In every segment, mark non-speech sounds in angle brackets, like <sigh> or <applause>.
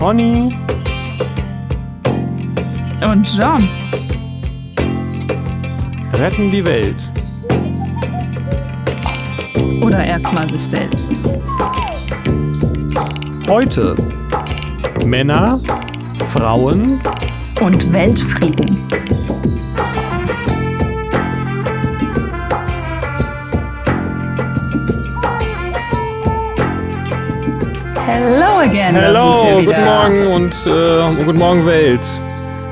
Conny Und John. retten die Welt. Oder erstmal sich selbst. Heute Männer, Frauen, Und Weltfrieden. Hello again. Hello, guten. Morgen und äh, guten Morgen Welt.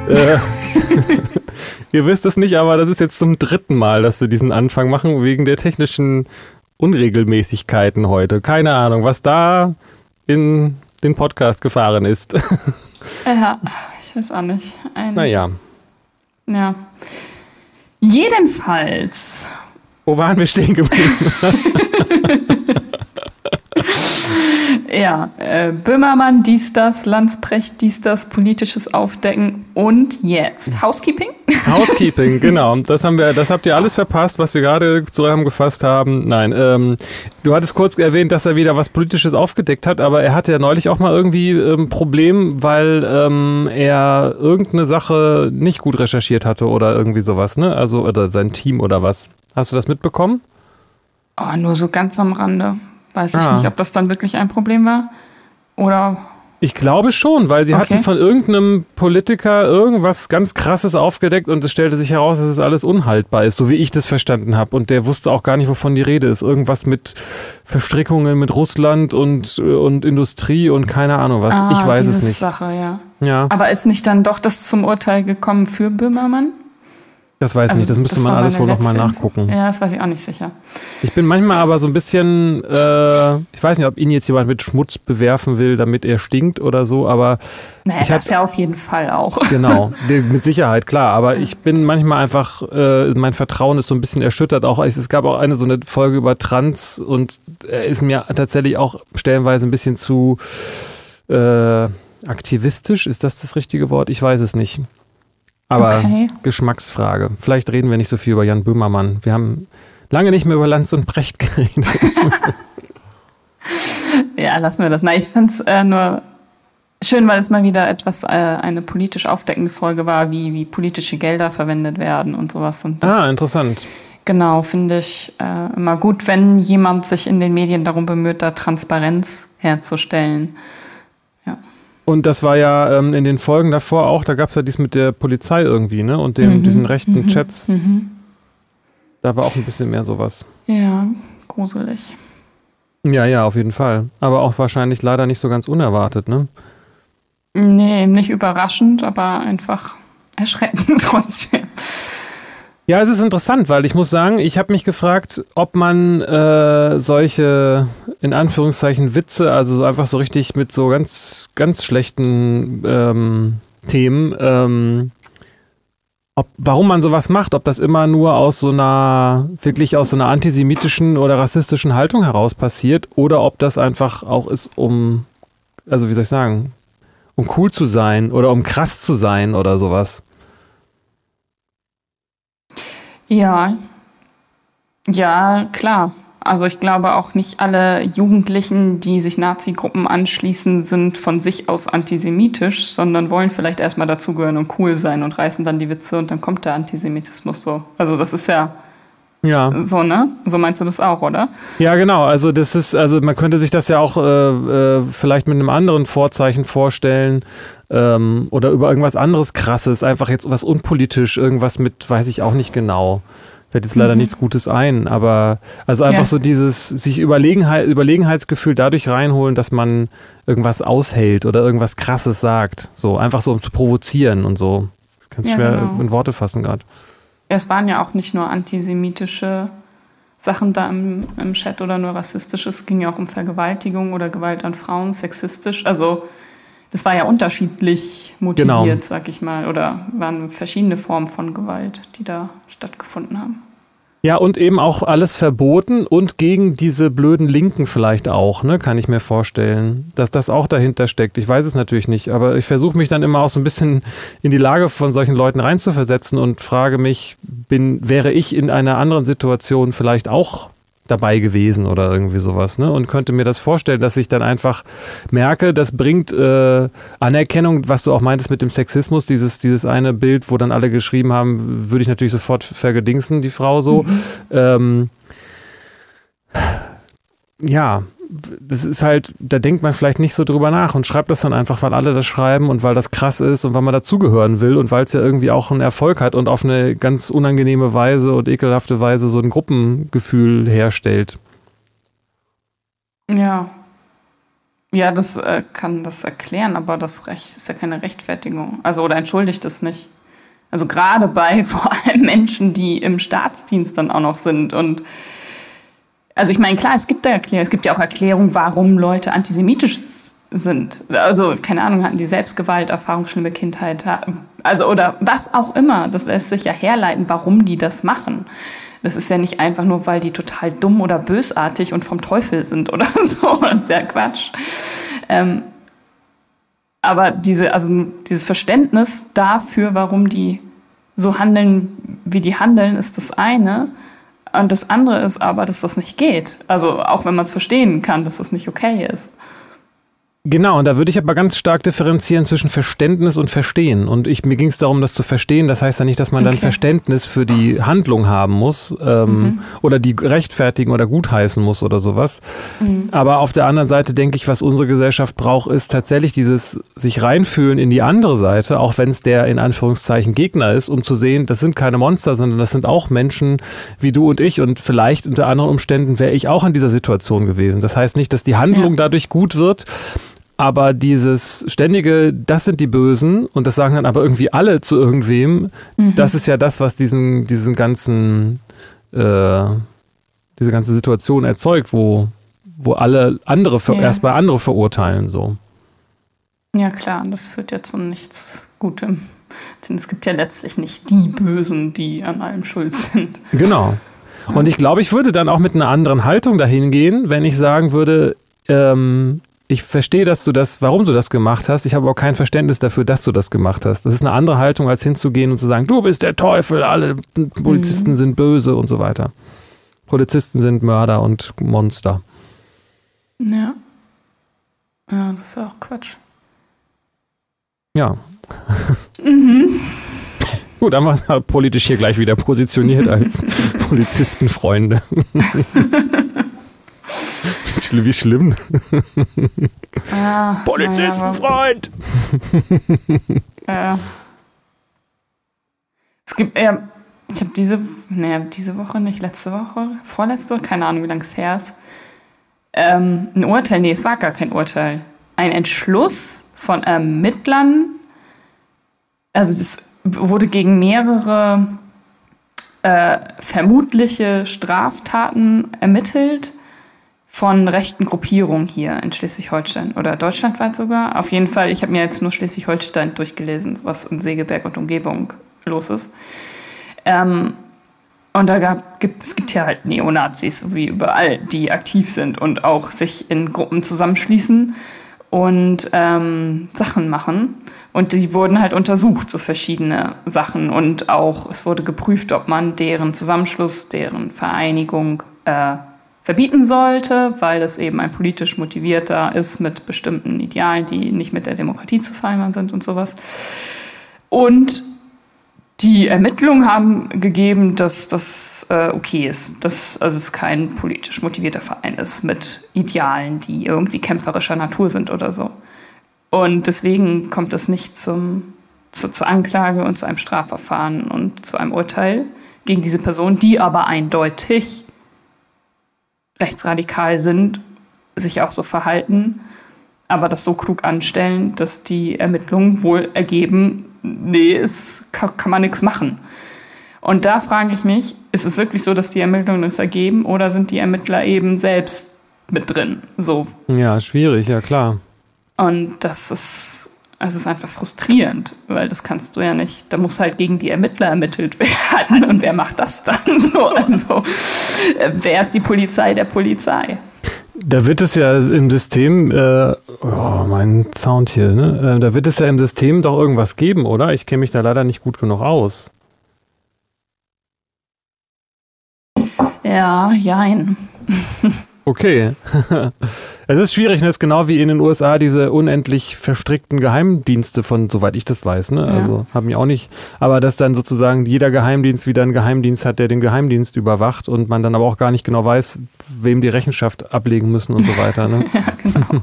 Äh, <laughs> ihr wisst es nicht, aber das ist jetzt zum dritten Mal, dass wir diesen Anfang machen, wegen der technischen Unregelmäßigkeiten heute. Keine Ahnung, was da in den Podcast gefahren ist. <laughs> Ja, ich weiß auch nicht. Ein, naja, Ja. Jedenfalls. wo waren wir stehen geblieben? <laughs> <laughs> Ja, äh, Böhmermann, dies, das, Landsprecht, dies, das, politisches Aufdecken und jetzt Housekeeping? <laughs> Housekeeping, genau. Das haben wir, das habt ihr alles verpasst, was wir gerade zusammengefasst haben. Nein, ähm, du hattest kurz erwähnt, dass er wieder was Politisches aufgedeckt hat, aber er hatte ja neulich auch mal irgendwie ein ähm, Problem, weil ähm, er irgendeine Sache nicht gut recherchiert hatte oder irgendwie sowas, ne? Also, oder sein Team oder was. Hast du das mitbekommen? Oh, nur so ganz am Rande. Weiß ich Ah. nicht, ob das dann wirklich ein Problem war. Oder. Ich glaube schon, weil sie Okay. hatten von irgendeinem Politiker irgendwas ganz Krasses aufgedeckt und es stellte sich heraus, dass es alles unhaltbar ist, so wie ich das verstanden habe. Und der wusste auch gar nicht, wovon die Rede ist. Irgendwas mit Verstrickungen mit Russland und, und Industrie und keine Ahnung was. Ah, ich weiß es nicht. Sache, ja. Ja, Aber ist nicht dann doch das zum Urteil gekommen für Böhmermann? Das weiß ich Also, nicht. Das müsste das man alles wohl nochmal nachgucken. Ja, das weiß ich auch nicht sicher. Ich bin manchmal aber so ein bisschen, äh, ich weiß nicht, ob ihn jetzt jemand mit Schmutz bewerfen will, damit er stinkt oder so, aber Naja, Ich das hab- ja auf jeden Fall auch. <laughs> Genau, mit Sicherheit, klar. Aber ich bin manchmal einfach, äh, mein Vertrauen ist so ein bisschen erschüttert. Auch es es gab auch eine so eine Folge über Trans und er ist mir tatsächlich auch stellenweise ein bisschen zu äh, aktivistisch. Ist das das richtige Wort? Ich weiß es nicht. Aber Okay. Geschmacksfrage. Vielleicht reden wir nicht so viel über Jan Böhmermann. Wir haben lange nicht mehr über Lanz und Brecht <laughs> geredet. <laughs> Ja, lassen wir das. Na, ich finde es äh, nur schön, weil es mal wieder etwas äh, eine politisch aufdeckende Folge war, wie, wie politische Gelder verwendet werden und sowas. Und das, ah, interessant. genau, finde ich äh, immer gut, wenn jemand sich in den Medien darum bemüht, da Transparenz herzustellen. Und das war ja ähm, in den Folgen davor auch, da gab es ja dies mit der Polizei irgendwie, ne? Und dem, Mhm, diesen rechten mhm, Chats. Mhm. Da war auch ein bisschen mehr sowas. Ja, gruselig. Ja, ja, auf jeden Fall. Aber auch wahrscheinlich leider nicht so ganz unerwartet, ne? Nee, nicht überraschend, aber einfach erschreckend <laughs> trotzdem. Ja, es ist interessant, weil ich muss sagen, ich habe mich gefragt, ob man äh, solche, in Anführungszeichen, Witze, also so einfach so richtig mit so ganz, ganz schlechten ähm, Themen, ähm, ob, warum man sowas macht, ob das immer nur aus so einer, wirklich aus so einer antisemitischen oder rassistischen Haltung heraus passiert oder ob das einfach auch ist, um, also wie soll ich sagen, um cool zu sein oder um krass zu sein oder sowas. Ja, ja, klar. Also ich glaube auch nicht alle Jugendlichen, die sich Nazi-Gruppen anschließen, sind von sich aus antisemitisch, sondern wollen vielleicht erstmal dazugehören und cool sein und reißen dann die Witze und dann kommt der Antisemitismus so. Also das ist ja Ja. so, ne? So meinst du das auch, oder? Ja, genau. Also das ist, also man könnte sich das ja auch äh, äh, vielleicht mit einem anderen Vorzeichen vorstellen ähm, oder über irgendwas anderes Krasses, einfach jetzt was unpolitisch, irgendwas mit, weiß ich auch nicht genau. Fällt jetzt leider nichts Gutes ein, aber also einfach Ja. so dieses sich Überlegenheit, Überlegenheitsgefühl dadurch reinholen, dass man irgendwas aushält oder irgendwas Krasses sagt. So, einfach so um zu provozieren und so. Ganz Ja, schwer genau. in Worte fassen gerade. Es waren ja auch nicht nur antisemitische Sachen da im, im Chat oder nur rassistisch. Es ging ja auch um Vergewaltigung oder Gewalt an Frauen, sexistisch. Also das war ja unterschiedlich motiviert, Genau. sag ich mal. Oder waren verschiedene Formen von Gewalt, die da stattgefunden haben. Ja, und eben auch alles verboten und gegen diese blöden Linken vielleicht auch, ne, kann ich mir vorstellen, dass das auch dahinter steckt. Ich weiß es natürlich nicht, aber ich versuche mich dann immer auch so ein bisschen in die Lage von solchen Leuten reinzuversetzen und frage mich, bin, wäre ich in einer anderen Situation vielleicht auch dabei gewesen oder irgendwie sowas. Ne? Und könnte mir das vorstellen, dass ich dann einfach merke, das bringt äh, Anerkennung, was du auch meintest mit dem Sexismus, dieses, dieses eine Bild, wo dann alle geschrieben haben, würde ich natürlich sofort vergedingsen, die Frau so. Mhm. Ähm, ja, das ist halt, da denkt man vielleicht nicht so drüber nach und schreibt das dann einfach, weil alle das schreiben und weil das krass ist und weil man dazugehören will und weil es ja irgendwie auch einen Erfolg hat und auf eine ganz unangenehme Weise und ekelhafte Weise so ein Gruppengefühl herstellt. Ja. Ja, das äh, kann das erklären, aber das Recht ist ja keine Rechtfertigung. Also, oder entschuldigt es nicht. Also gerade bei <laughs> vor allem Menschen, die im Staatsdienst dann auch noch sind und also ich meine, klar, es gibt da Erklärungen, es gibt ja auch Erklärungen, warum Leute antisemitisch sind. Also, keine Ahnung, hatten die Selbstgewalterfahrung, schlimme Kindheit, also oder was auch immer. Das lässt sich ja herleiten, warum die das machen. Das ist ja nicht einfach nur, weil die total dumm oder bösartig und vom Teufel sind oder <laughs> so. Das ist ja Quatsch. Ähm, aber diese, also dieses Verständnis dafür, warum die so handeln, wie die handeln, ist das eine. Und das andere ist aber, dass das nicht geht. Also auch wenn man es verstehen kann, dass das nicht okay ist. Genau, und da würde ich aber ganz stark differenzieren zwischen Verständnis und Verstehen. Und ich, mir ging es darum, das zu verstehen. Das heißt ja nicht, dass man okay. dann Verständnis für die Handlung haben muss ähm, mhm. oder die rechtfertigen oder gutheißen muss oder sowas. Mhm. Aber auf der anderen Seite denke ich, was unsere Gesellschaft braucht, ist tatsächlich dieses sich reinfühlen in die andere Seite, auch wenn es der in Anführungszeichen Gegner ist, um zu sehen, das sind keine Monster, sondern das sind auch Menschen wie du und ich. Und vielleicht unter anderen Umständen wäre ich auch in dieser Situation gewesen. Das heißt nicht, dass die Handlung ja. dadurch gut wird, aber dieses ständige, das sind die Bösen und das sagen dann aber irgendwie alle zu irgendwem, mhm. das ist ja das, was diesen, diesen ganzen, äh, diese ganze Situation erzeugt, wo, wo alle andere ja. erstmal andere verurteilen so. Ja klar, das führt ja zu nichts Gutem. Denn es gibt ja letztlich nicht die Bösen, die an allem schuld sind. Genau. Und ich glaube, ich würde dann auch mit einer anderen Haltung dahin gehen, wenn ich sagen würde, ähm, ich verstehe, dass du das, warum du das gemacht hast. Ich habe auch kein Verständnis dafür, dass du das gemacht hast. Das ist eine andere Haltung, als hinzugehen und zu sagen, du bist der Teufel, alle Polizisten mhm. sind böse und so weiter. Polizisten sind Mörder und Monster. Ja. Ja, das ist auch Quatsch. Ja. Mhm. <laughs> Gut, dann waren wir politisch hier gleich wieder positioniert als <laughs> Polizistenfreunde. <laughs> Wie schlimm. Ja, Polizistenfreund! <laughs> Ja. Es gibt, ja, ich habe diese, nee, diese Woche nicht, letzte Woche, vorletzte, keine Ahnung, wie lange es her ist. Ähm, ein Urteil, nee, es war gar kein Urteil. Ein Entschluss von Ermittlern, also das wurde gegen mehrere äh, vermutliche Straftaten ermittelt von rechten Gruppierungen hier in Schleswig-Holstein oder deutschlandweit sogar. Auf jeden Fall, ich habe mir jetzt nur Schleswig-Holstein durchgelesen, was in Segeberg und Umgebung los ist. Ähm, und da gab, gibt, es gibt ja halt Neonazis, wie überall, die aktiv sind und auch sich in Gruppen zusammenschließen und ähm, Sachen machen. Und die wurden halt untersucht, so verschiedene Sachen. Und auch es wurde geprüft, ob man deren Zusammenschluss, deren Vereinigung äh, verbieten sollte, weil es eben ein politisch motivierter ist mit bestimmten Idealen, die nicht mit der Demokratie zu vereinbaren sind und sowas. Und die Ermittlungen haben gegeben, dass das äh, okay ist, dass also es kein politisch motivierter Verein ist mit Idealen, die irgendwie kämpferischer Natur sind oder so. Und deswegen kommt es nicht zum, zu, zur Anklage und zu einem Strafverfahren und zu einem Urteil gegen diese Person, die aber eindeutig rechtsradikal sind, sich auch so verhalten, aber das so klug anstellen, dass die Ermittlungen wohl ergeben, nee, es kann, kann man nichts machen. Und da frage ich mich, ist es wirklich so, dass die Ermittlungen das ergeben oder sind die Ermittler eben selbst mit drin? So. Ja, schwierig, ja klar. Und das ist es ist einfach frustrierend, weil das kannst du ja nicht. Da muss halt gegen die Ermittler ermittelt <laughs> werden. Und wer macht das dann <laughs> so? Also, äh, wer ist die Polizei der Polizei? Da wird es ja im System, äh, oh, mein Sound hier, ne? Äh, da wird es ja im System doch irgendwas geben, oder? Ich kenne mich da leider nicht gut genug aus. Ja, jein. <laughs> Okay. <laughs> es ist schwierig, ne? es ist genau wie in den USA diese unendlich verstrickten Geheimdienste von, soweit ich das weiß, ne? Ja. Also haben ja auch nicht, aber dass dann sozusagen jeder Geheimdienst wieder einen Geheimdienst hat, der den Geheimdienst überwacht und man dann aber auch gar nicht genau weiß, wem die Rechenschaft ablegen müssen und so weiter. Ne? <laughs> ja, genau.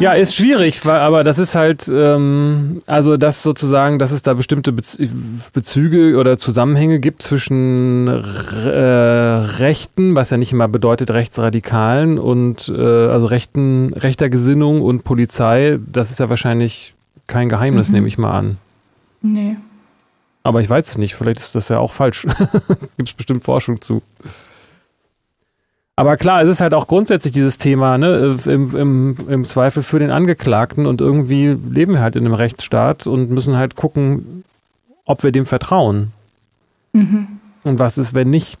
Ja, ist schwierig, weil, aber das ist halt, ähm, also das sozusagen, dass es da bestimmte Bezüge oder Zusammenhänge gibt zwischen äh, Rechten, was ja nicht immer bedeutet Rechtsradikalen und äh, also rechten, rechter Gesinnung und Polizei, das ist ja wahrscheinlich kein Geheimnis, mhm. nehme ich mal an. Nee. Aber ich weiß es nicht, vielleicht ist das ja auch falsch. <laughs> Gibt es bestimmt Forschung zu. Aber klar, es ist halt auch grundsätzlich dieses Thema, ne, im, im, im Zweifel für den Angeklagten und irgendwie leben wir halt in einem Rechtsstaat und müssen halt gucken, ob wir dem vertrauen. Mhm. Und was ist, wenn nicht?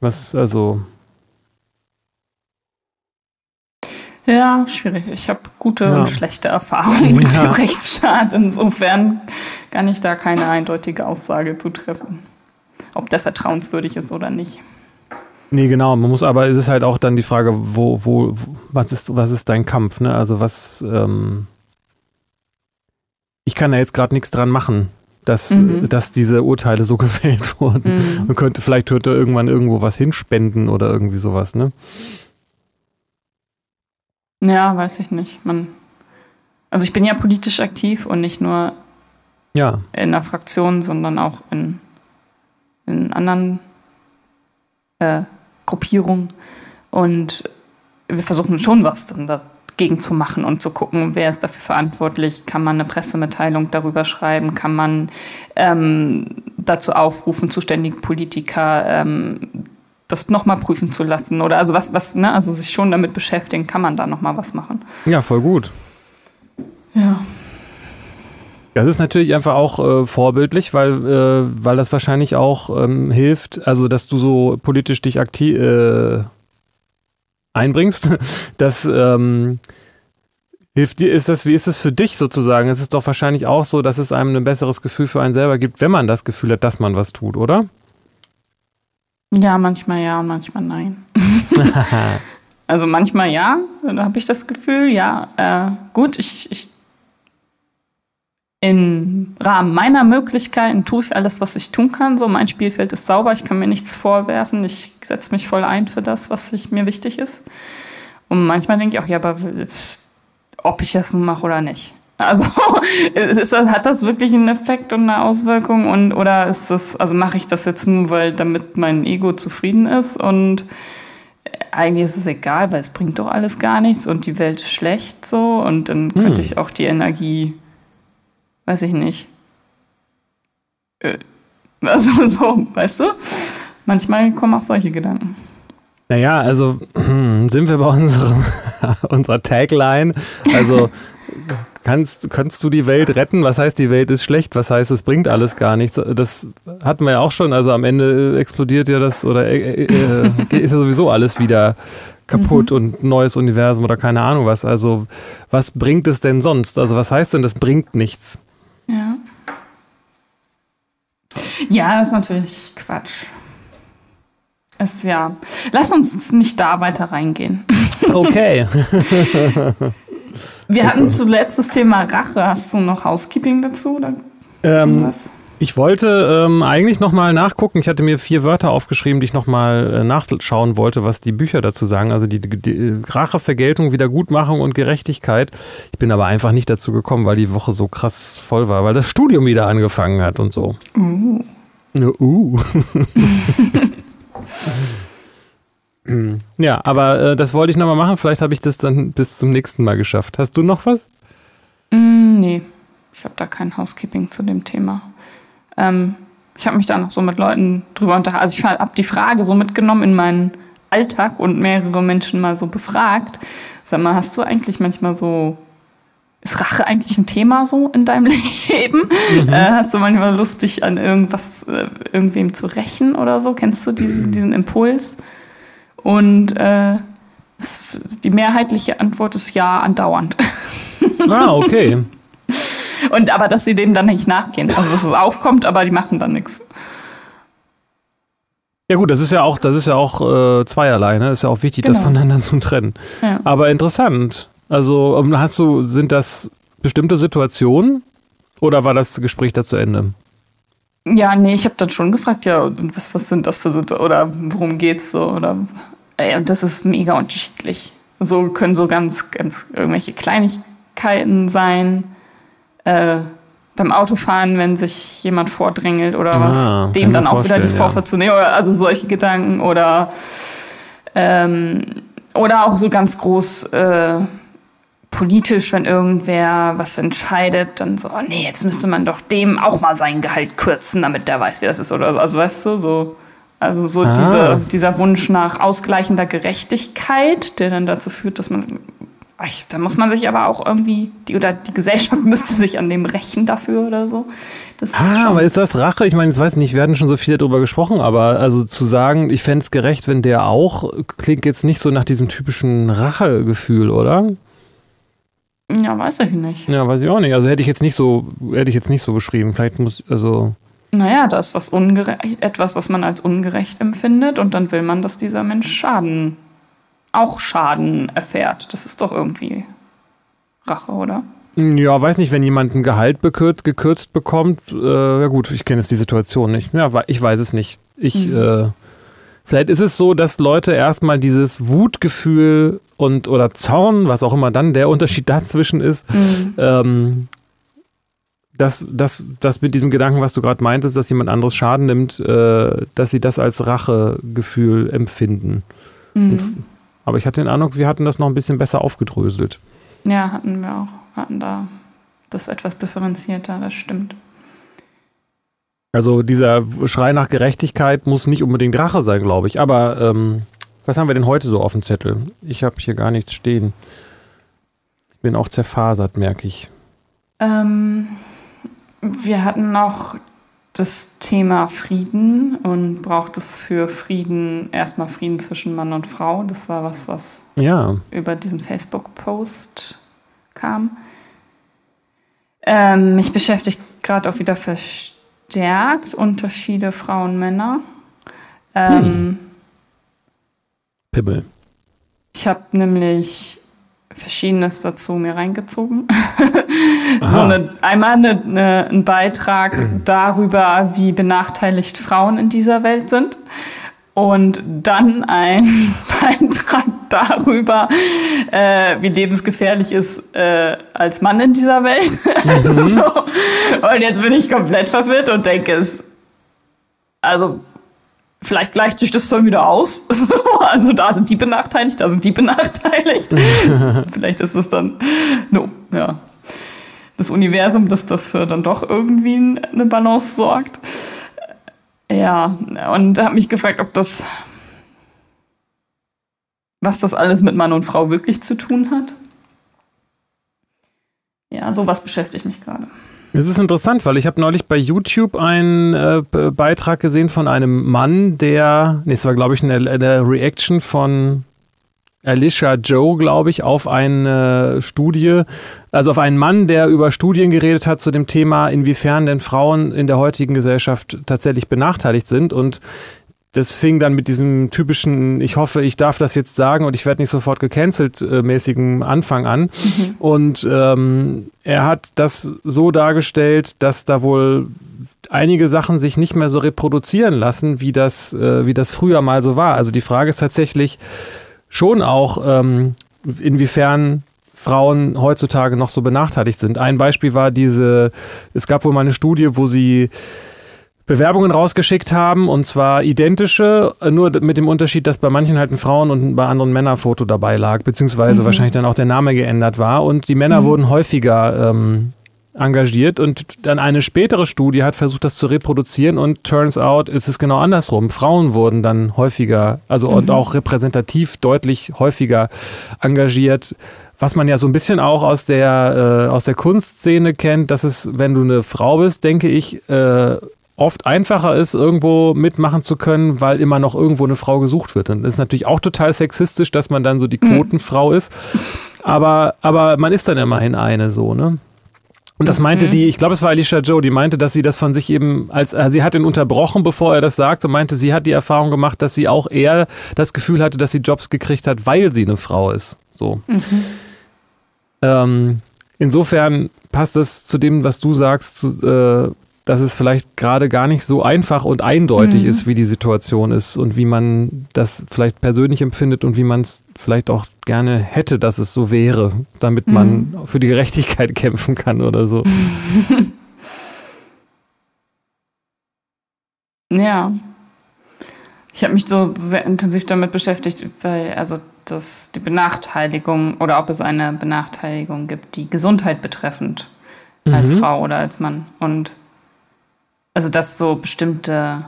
Was, also. Ja, schwierig. Ich habe gute ja. und schlechte Erfahrungen mit ja. dem Rechtsstaat. Insofern kann ich da keine eindeutige Aussage zu treffen, ob der vertrauenswürdig ist oder nicht. Nee, genau. Man muss, aber es ist halt auch dann die Frage, wo, wo, was ist, was ist dein Kampf, ne? Also was, ähm, ich kann da jetzt gerade nichts dran machen, dass, mhm. dass diese Urteile so <laughs> gefällt wurden. Mhm. Man könnte, vielleicht hört er irgendwann irgendwo was hinspenden oder irgendwie sowas, ne? Ja, weiß ich nicht. Man, also ich bin ja politisch aktiv und nicht nur ja. in der Fraktion, sondern auch in, in anderen äh, Gruppierung. Und wir versuchen schon was dagegen zu machen und zu gucken, wer ist dafür verantwortlich. Kann man eine Pressemitteilung darüber schreiben? Kann man ähm, dazu aufrufen, zuständige Politiker ähm, das nochmal prüfen zu lassen? Oder also was, was, ne, also sich schon damit beschäftigen, kann man da nochmal was machen? Ja, voll gut. Ja. Das ist natürlich einfach auch äh, vorbildlich, weil, äh, weil das wahrscheinlich auch ähm, hilft, also dass du so politisch dich aktiv äh, einbringst. <laughs> Das ähm, hilft dir, ist das, wie ist es für dich sozusagen? Es ist doch wahrscheinlich auch so, dass es einem ein besseres Gefühl für einen selber gibt, wenn man das Gefühl hat, dass man was tut, oder? Ja, manchmal ja manchmal nein. <laughs> <laughs> also manchmal ja, da habe ich das Gefühl, ja, äh, gut, ich, ich im Rahmen meiner Möglichkeiten tue ich alles, was ich tun kann. So, mein Spielfeld ist sauber, ich kann mir nichts vorwerfen. Ich setze mich voll ein für das, was ich, mir wichtig ist. Und manchmal denke ich auch, ja, aber ob ich das nun mache oder nicht. Also <laughs> ist, hat das wirklich einen Effekt und eine Auswirkung und oder ist das, also mache ich das jetzt nur, weil damit mein Ego zufrieden ist und eigentlich ist es egal, weil es bringt doch alles gar nichts und die Welt ist schlecht so und dann könnte hm. ich auch die Energie weiß ich nicht. Äh, also <laughs> so, weißt du? Manchmal kommen auch solche Gedanken. Naja, also hm, sind wir bei unserem, <laughs> unserer Tagline. Also kannst, kannst du die Welt retten? Was heißt, die Welt ist schlecht? Was heißt, es bringt alles gar nichts? Das hatten wir ja auch schon. Also am Ende explodiert ja das oder äh, äh, ist ja sowieso alles wieder kaputt mhm. und neues Universum oder keine Ahnung was. Also was bringt es denn sonst? Also was heißt denn, das bringt nichts? Ja. Ja, das ist natürlich Quatsch. Ist ja. Lass uns nicht da weiter reingehen. <laughs> Okay. Wir hatten zuletzt das Thema Rache. Hast du noch Housekeeping dazu? Oder ähm, was? Ich wollte ähm, eigentlich nochmal nachgucken. Ich hatte mir vier Wörter aufgeschrieben, die ich nochmal äh, nachschauen wollte, was die Bücher dazu sagen. Also die, die, die Rache, Vergeltung, Wiedergutmachung und Gerechtigkeit. Ich bin aber einfach nicht dazu gekommen, weil die Woche so krass voll war, weil das Studium wieder angefangen hat und so. Uh. uh. <laughs> ja, aber äh, das wollte ich nochmal machen. Vielleicht habe ich das dann bis zum nächsten Mal geschafft. Hast du noch was? Mm, nee, ich habe da kein Housekeeping zu dem Thema. Ähm, ich habe mich da noch so mit Leuten drüber unterhalten. Also ich habe die Frage so mitgenommen in meinen Alltag und mehrere Menschen mal so befragt. Sag mal, hast du eigentlich manchmal so, ist Rache eigentlich ein Thema so in deinem <laughs> Leben? Mhm. Äh, hast du manchmal Lust, dich an irgendwas, äh, irgendwem zu rächen oder so? Kennst du diesen, mhm. diesen Impuls? Und äh, die mehrheitliche Antwort ist ja, andauernd. Ah, okay. <laughs> Und aber, dass sie dem dann nicht nachgehen. Also, dass es aufkommt, aber die machen dann nichts. Ja gut, das ist ja auch, das ist ja auch äh, zweierlei, ne? Ist ja auch wichtig, genau. das voneinander zu trennen. Ja. Aber interessant. Also ähm, hast du, sind das bestimmte Situationen oder war das Gespräch da zu Ende? Ja, nee, ich habe dann schon gefragt, ja, was, was sind das für Situationen oder worum geht's so oder ey, und das ist mega unterschiedlich. So können so ganz, ganz irgendwelche Kleinigkeiten sein. Äh, beim Autofahren, wenn sich jemand vordrängelt oder ah, was, dem dann auch wieder die Vorfahrt ja. zu nehmen. Oder also solche Gedanken oder, ähm, oder auch so ganz groß äh, politisch, wenn irgendwer was entscheidet, dann so, oh nee, jetzt müsste man doch dem auch mal sein Gehalt kürzen, damit der weiß, wie das ist. Oder so. also weißt du, so. Also so ah. diese, dieser Wunsch nach ausgleichender Gerechtigkeit, der dann dazu führt, dass man da muss man sich aber auch irgendwie, die, oder die Gesellschaft müsste sich an dem rächen dafür oder so. Das ah, ist aber ist das Rache? Ich meine, ich weiß nicht, wir hatten schon so viel darüber gesprochen, aber also zu sagen, ich fände es gerecht, wenn der auch, klingt jetzt nicht so nach diesem typischen Rachegefühl, oder? Ja, weiß ich nicht. Ja, weiß ich auch nicht. Also hätte ich jetzt nicht so, hätte ich jetzt nicht so beschrieben. Vielleicht muss, also. Naja, das ist was ungerecht, etwas, was man als ungerecht empfindet und dann will man, dass dieser Mensch Schaden auch Schaden erfährt. Das ist doch irgendwie Rache, oder? Ja, weiß nicht, wenn jemand ein Gehalt bekürzt, gekürzt bekommt. Äh, ja gut, ich kenne jetzt die Situation nicht. Ja, ich weiß es nicht. Ich, mhm. äh, vielleicht ist es so, dass Leute erstmal dieses Wutgefühl und oder Zorn, was auch immer dann der Unterschied <laughs> dazwischen ist, mhm. ähm, dass, dass, dass mit diesem Gedanken, was du gerade meintest, dass jemand anderes Schaden nimmt, äh, dass sie das als Rachegefühl empfinden. Mhm. Aber ich hatte den Eindruck, wir hatten das noch ein bisschen besser aufgedröselt. Ja, hatten wir auch. Hatten da das etwas differenzierter, das stimmt. Also dieser Schrei nach Gerechtigkeit muss nicht unbedingt Rache sein, glaube ich. Aber ähm, was haben wir denn heute so auf dem Zettel? Ich habe hier gar nichts stehen. Ich bin auch zerfasert, merke ich. Ähm, wir hatten noch das Thema Frieden und braucht es für Frieden erstmal Frieden zwischen Mann und Frau. Das war was, was ja. über diesen Facebook-Post kam. Ähm, mich beschäftigt gerade auch wieder verstärkt Unterschiede Frauen-Männer. Ähm, hm. Pibbel. Ich habe nämlich Verschiedenes dazu mir reingezogen. <laughs> so eine, einmal eine, eine, ein Beitrag darüber, wie benachteiligt Frauen in dieser Welt sind. Und dann ein <laughs> Beitrag darüber, äh, wie lebensgefährlich ist äh, als Mann in dieser Welt. <laughs> Also mhm. so. Und jetzt bin ich komplett verwirrt und denke es, also vielleicht gleicht sich das dann wieder aus. <laughs> also da sind die benachteiligt, da sind die <laughs> benachteiligt. <laughs> vielleicht ist es dann, no, ja, das Universum, das dafür dann doch irgendwie eine Balance sorgt. Ja, und habe mich gefragt, ob das, was das alles mit Mann und Frau wirklich zu tun hat. Ja, sowas beschäftigt mich gerade. Es ist interessant, weil ich habe neulich bei YouTube einen äh, Beitrag gesehen von einem Mann, der, nee, es war glaube ich eine, eine Reaction von Alicia Joe, glaube ich, auf eine Studie, also auf einen Mann, der über Studien geredet hat zu dem Thema, inwiefern denn Frauen in der heutigen Gesellschaft tatsächlich benachteiligt sind. Und das fing dann mit diesem typischen, ich hoffe, ich darf das jetzt sagen und ich werde nicht sofort gecancelt äh, mäßigen Anfang an. Mhm. Und ähm, er hat das so dargestellt, dass da wohl einige Sachen sich nicht mehr so reproduzieren lassen, wie das, äh, wie das früher mal so war. Also die Frage ist tatsächlich schon auch, ähm, inwiefern Frauen heutzutage noch so benachteiligt sind. Ein Beispiel war diese, es gab wohl mal eine Studie, wo sie Bewerbungen rausgeschickt haben und zwar identische, nur mit dem Unterschied, dass bei manchen halt ein Frauen- und bei anderen Männerfoto dabei lag, beziehungsweise mhm. wahrscheinlich dann auch der Name geändert war und die Männer mhm. wurden häufiger ähm, engagiert und dann eine spätere Studie hat versucht, das zu reproduzieren und turns out ist es genau andersrum. Frauen wurden dann häufiger, also mhm. und auch repräsentativ deutlich häufiger engagiert was man ja so ein bisschen auch aus der, äh, aus der Kunstszene kennt, dass es, wenn du eine Frau bist, denke ich, äh, oft einfacher ist, irgendwo mitmachen zu können, weil immer noch irgendwo eine Frau gesucht wird. Und das ist natürlich auch total sexistisch, dass man dann so die mhm. Quotenfrau ist. Aber, aber man ist dann immerhin eine so, ne? Und das meinte mhm. die, ich glaube, es war Alicia Joe, die meinte, dass sie das von sich eben als, also sie hat ihn unterbrochen, bevor er das sagte, und meinte, sie hat die Erfahrung gemacht, dass sie auch eher das Gefühl hatte, dass sie Jobs gekriegt hat, weil sie eine Frau ist. So. Mhm. Ähm, insofern passt das zu dem, was du sagst, zu, äh, dass es vielleicht gerade gar nicht so einfach und eindeutig mhm. ist, wie die Situation ist und wie man das vielleicht persönlich empfindet und wie man es vielleicht auch gerne hätte, dass es so wäre, damit mhm. man für die Gerechtigkeit <laughs> kämpfen kann oder so. <laughs> ja. Ich habe mich so sehr intensiv damit beschäftigt, weil also das die Benachteiligung oder ob es eine Benachteiligung gibt, die Gesundheit betreffend mhm. als Frau oder als Mann und also dass so bestimmte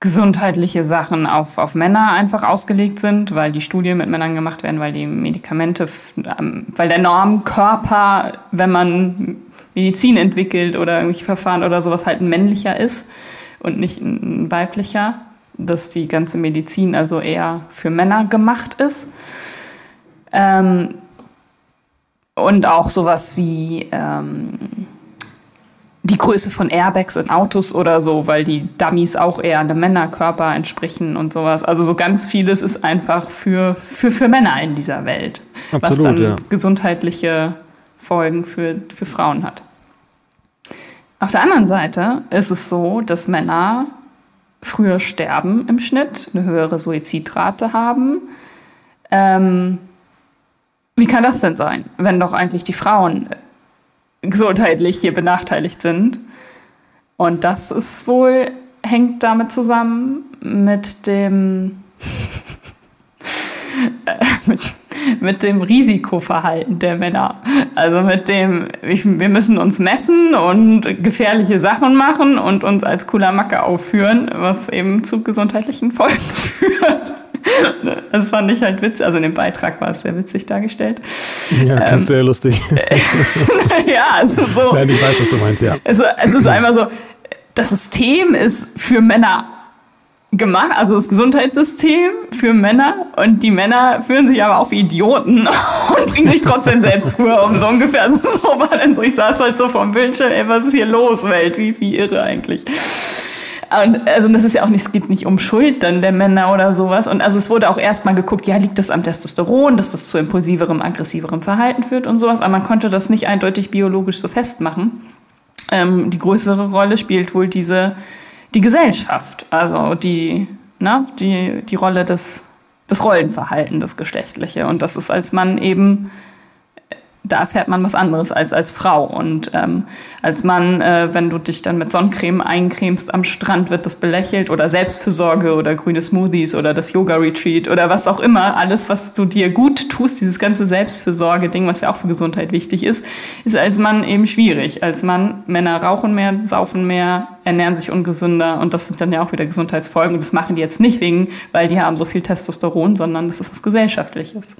gesundheitliche Sachen auf, auf Männer einfach ausgelegt sind, weil die Studien mit Männern gemacht werden, weil die Medikamente, ähm, weil der Normkörper, wenn man Medizin entwickelt oder irgendwelche Verfahren oder sowas, halt ein männlicher ist und nicht ein weiblicher, dass die ganze Medizin also eher für Männer gemacht ist. Ähm, und auch sowas wie ähm, die Größe von Airbags in Autos oder so, weil die Dummies auch eher einem Männerkörper entsprechen und sowas. Also so ganz vieles ist einfach für, für, für Männer in dieser Welt, Absolut, was dann ja. gesundheitliche Folgen für, für Frauen hat. Auf der anderen Seite ist es so, dass Männer früher sterben im Schnitt, eine höhere Suizidrate haben. Ähm, wie kann das denn sein, wenn doch eigentlich die Frauen gesundheitlich hier benachteiligt sind. Und das ist wohl, hängt damit zusammen mit dem, <laughs> mit, mit, dem Risikoverhalten der Männer. Also mit dem, wir müssen uns messen und gefährliche Sachen machen und uns als cooler Macke aufführen, was eben zu gesundheitlichen Folgen <laughs> führt. <laughs> Das fand ich halt witzig. Also in dem Beitrag war es sehr witzig dargestellt. Ja, klingt ähm, sehr lustig. <laughs> ja, also so. Nein, ich weiß, was du meinst, ja. Also, es ist einfach so, das System ist für Männer gemacht, also das Gesundheitssystem für Männer und die Männer fühlen sich aber auch wie Idioten <laughs> und bringen sich trotzdem selbst früher um, so ungefähr. Also so war dann so, ich saß halt so vom Bildschirm, ey, was ist hier los, Welt, wie, wie irre eigentlich. Und also das ist ja auch nicht, es geht nicht um Schuld dann der Männer oder sowas. Und also es wurde auch erstmal geguckt, ja, liegt das am Testosteron, dass das zu impulsiverem, aggressiverem Verhalten führt und sowas. Aber man konnte das nicht eindeutig biologisch so festmachen. Ähm, die größere Rolle spielt wohl diese, die Gesellschaft. Also die, na, die, die Rolle des, des Rollenverhalten, das Geschlechtliche. Und das ist als Mann eben da erfährt man was anderes als als Frau. Und ähm, als Mann, äh, wenn du dich dann mit Sonnencreme eincremst am Strand, wird das belächelt oder Selbstfürsorge oder grüne Smoothies oder das Yoga-Retreat oder was auch immer. Alles, was du dir gut tust, dieses ganze Selbstfürsorge-Ding, was ja auch für Gesundheit wichtig ist, ist als Mann eben schwierig. Als Mann, Männer rauchen mehr, saufen mehr, ernähren sich ungesünder und das sind dann ja auch wieder Gesundheitsfolgen. Und das machen die jetzt nicht wegen, weil die haben so viel Testosteron, sondern das ist was Gesellschaftliches.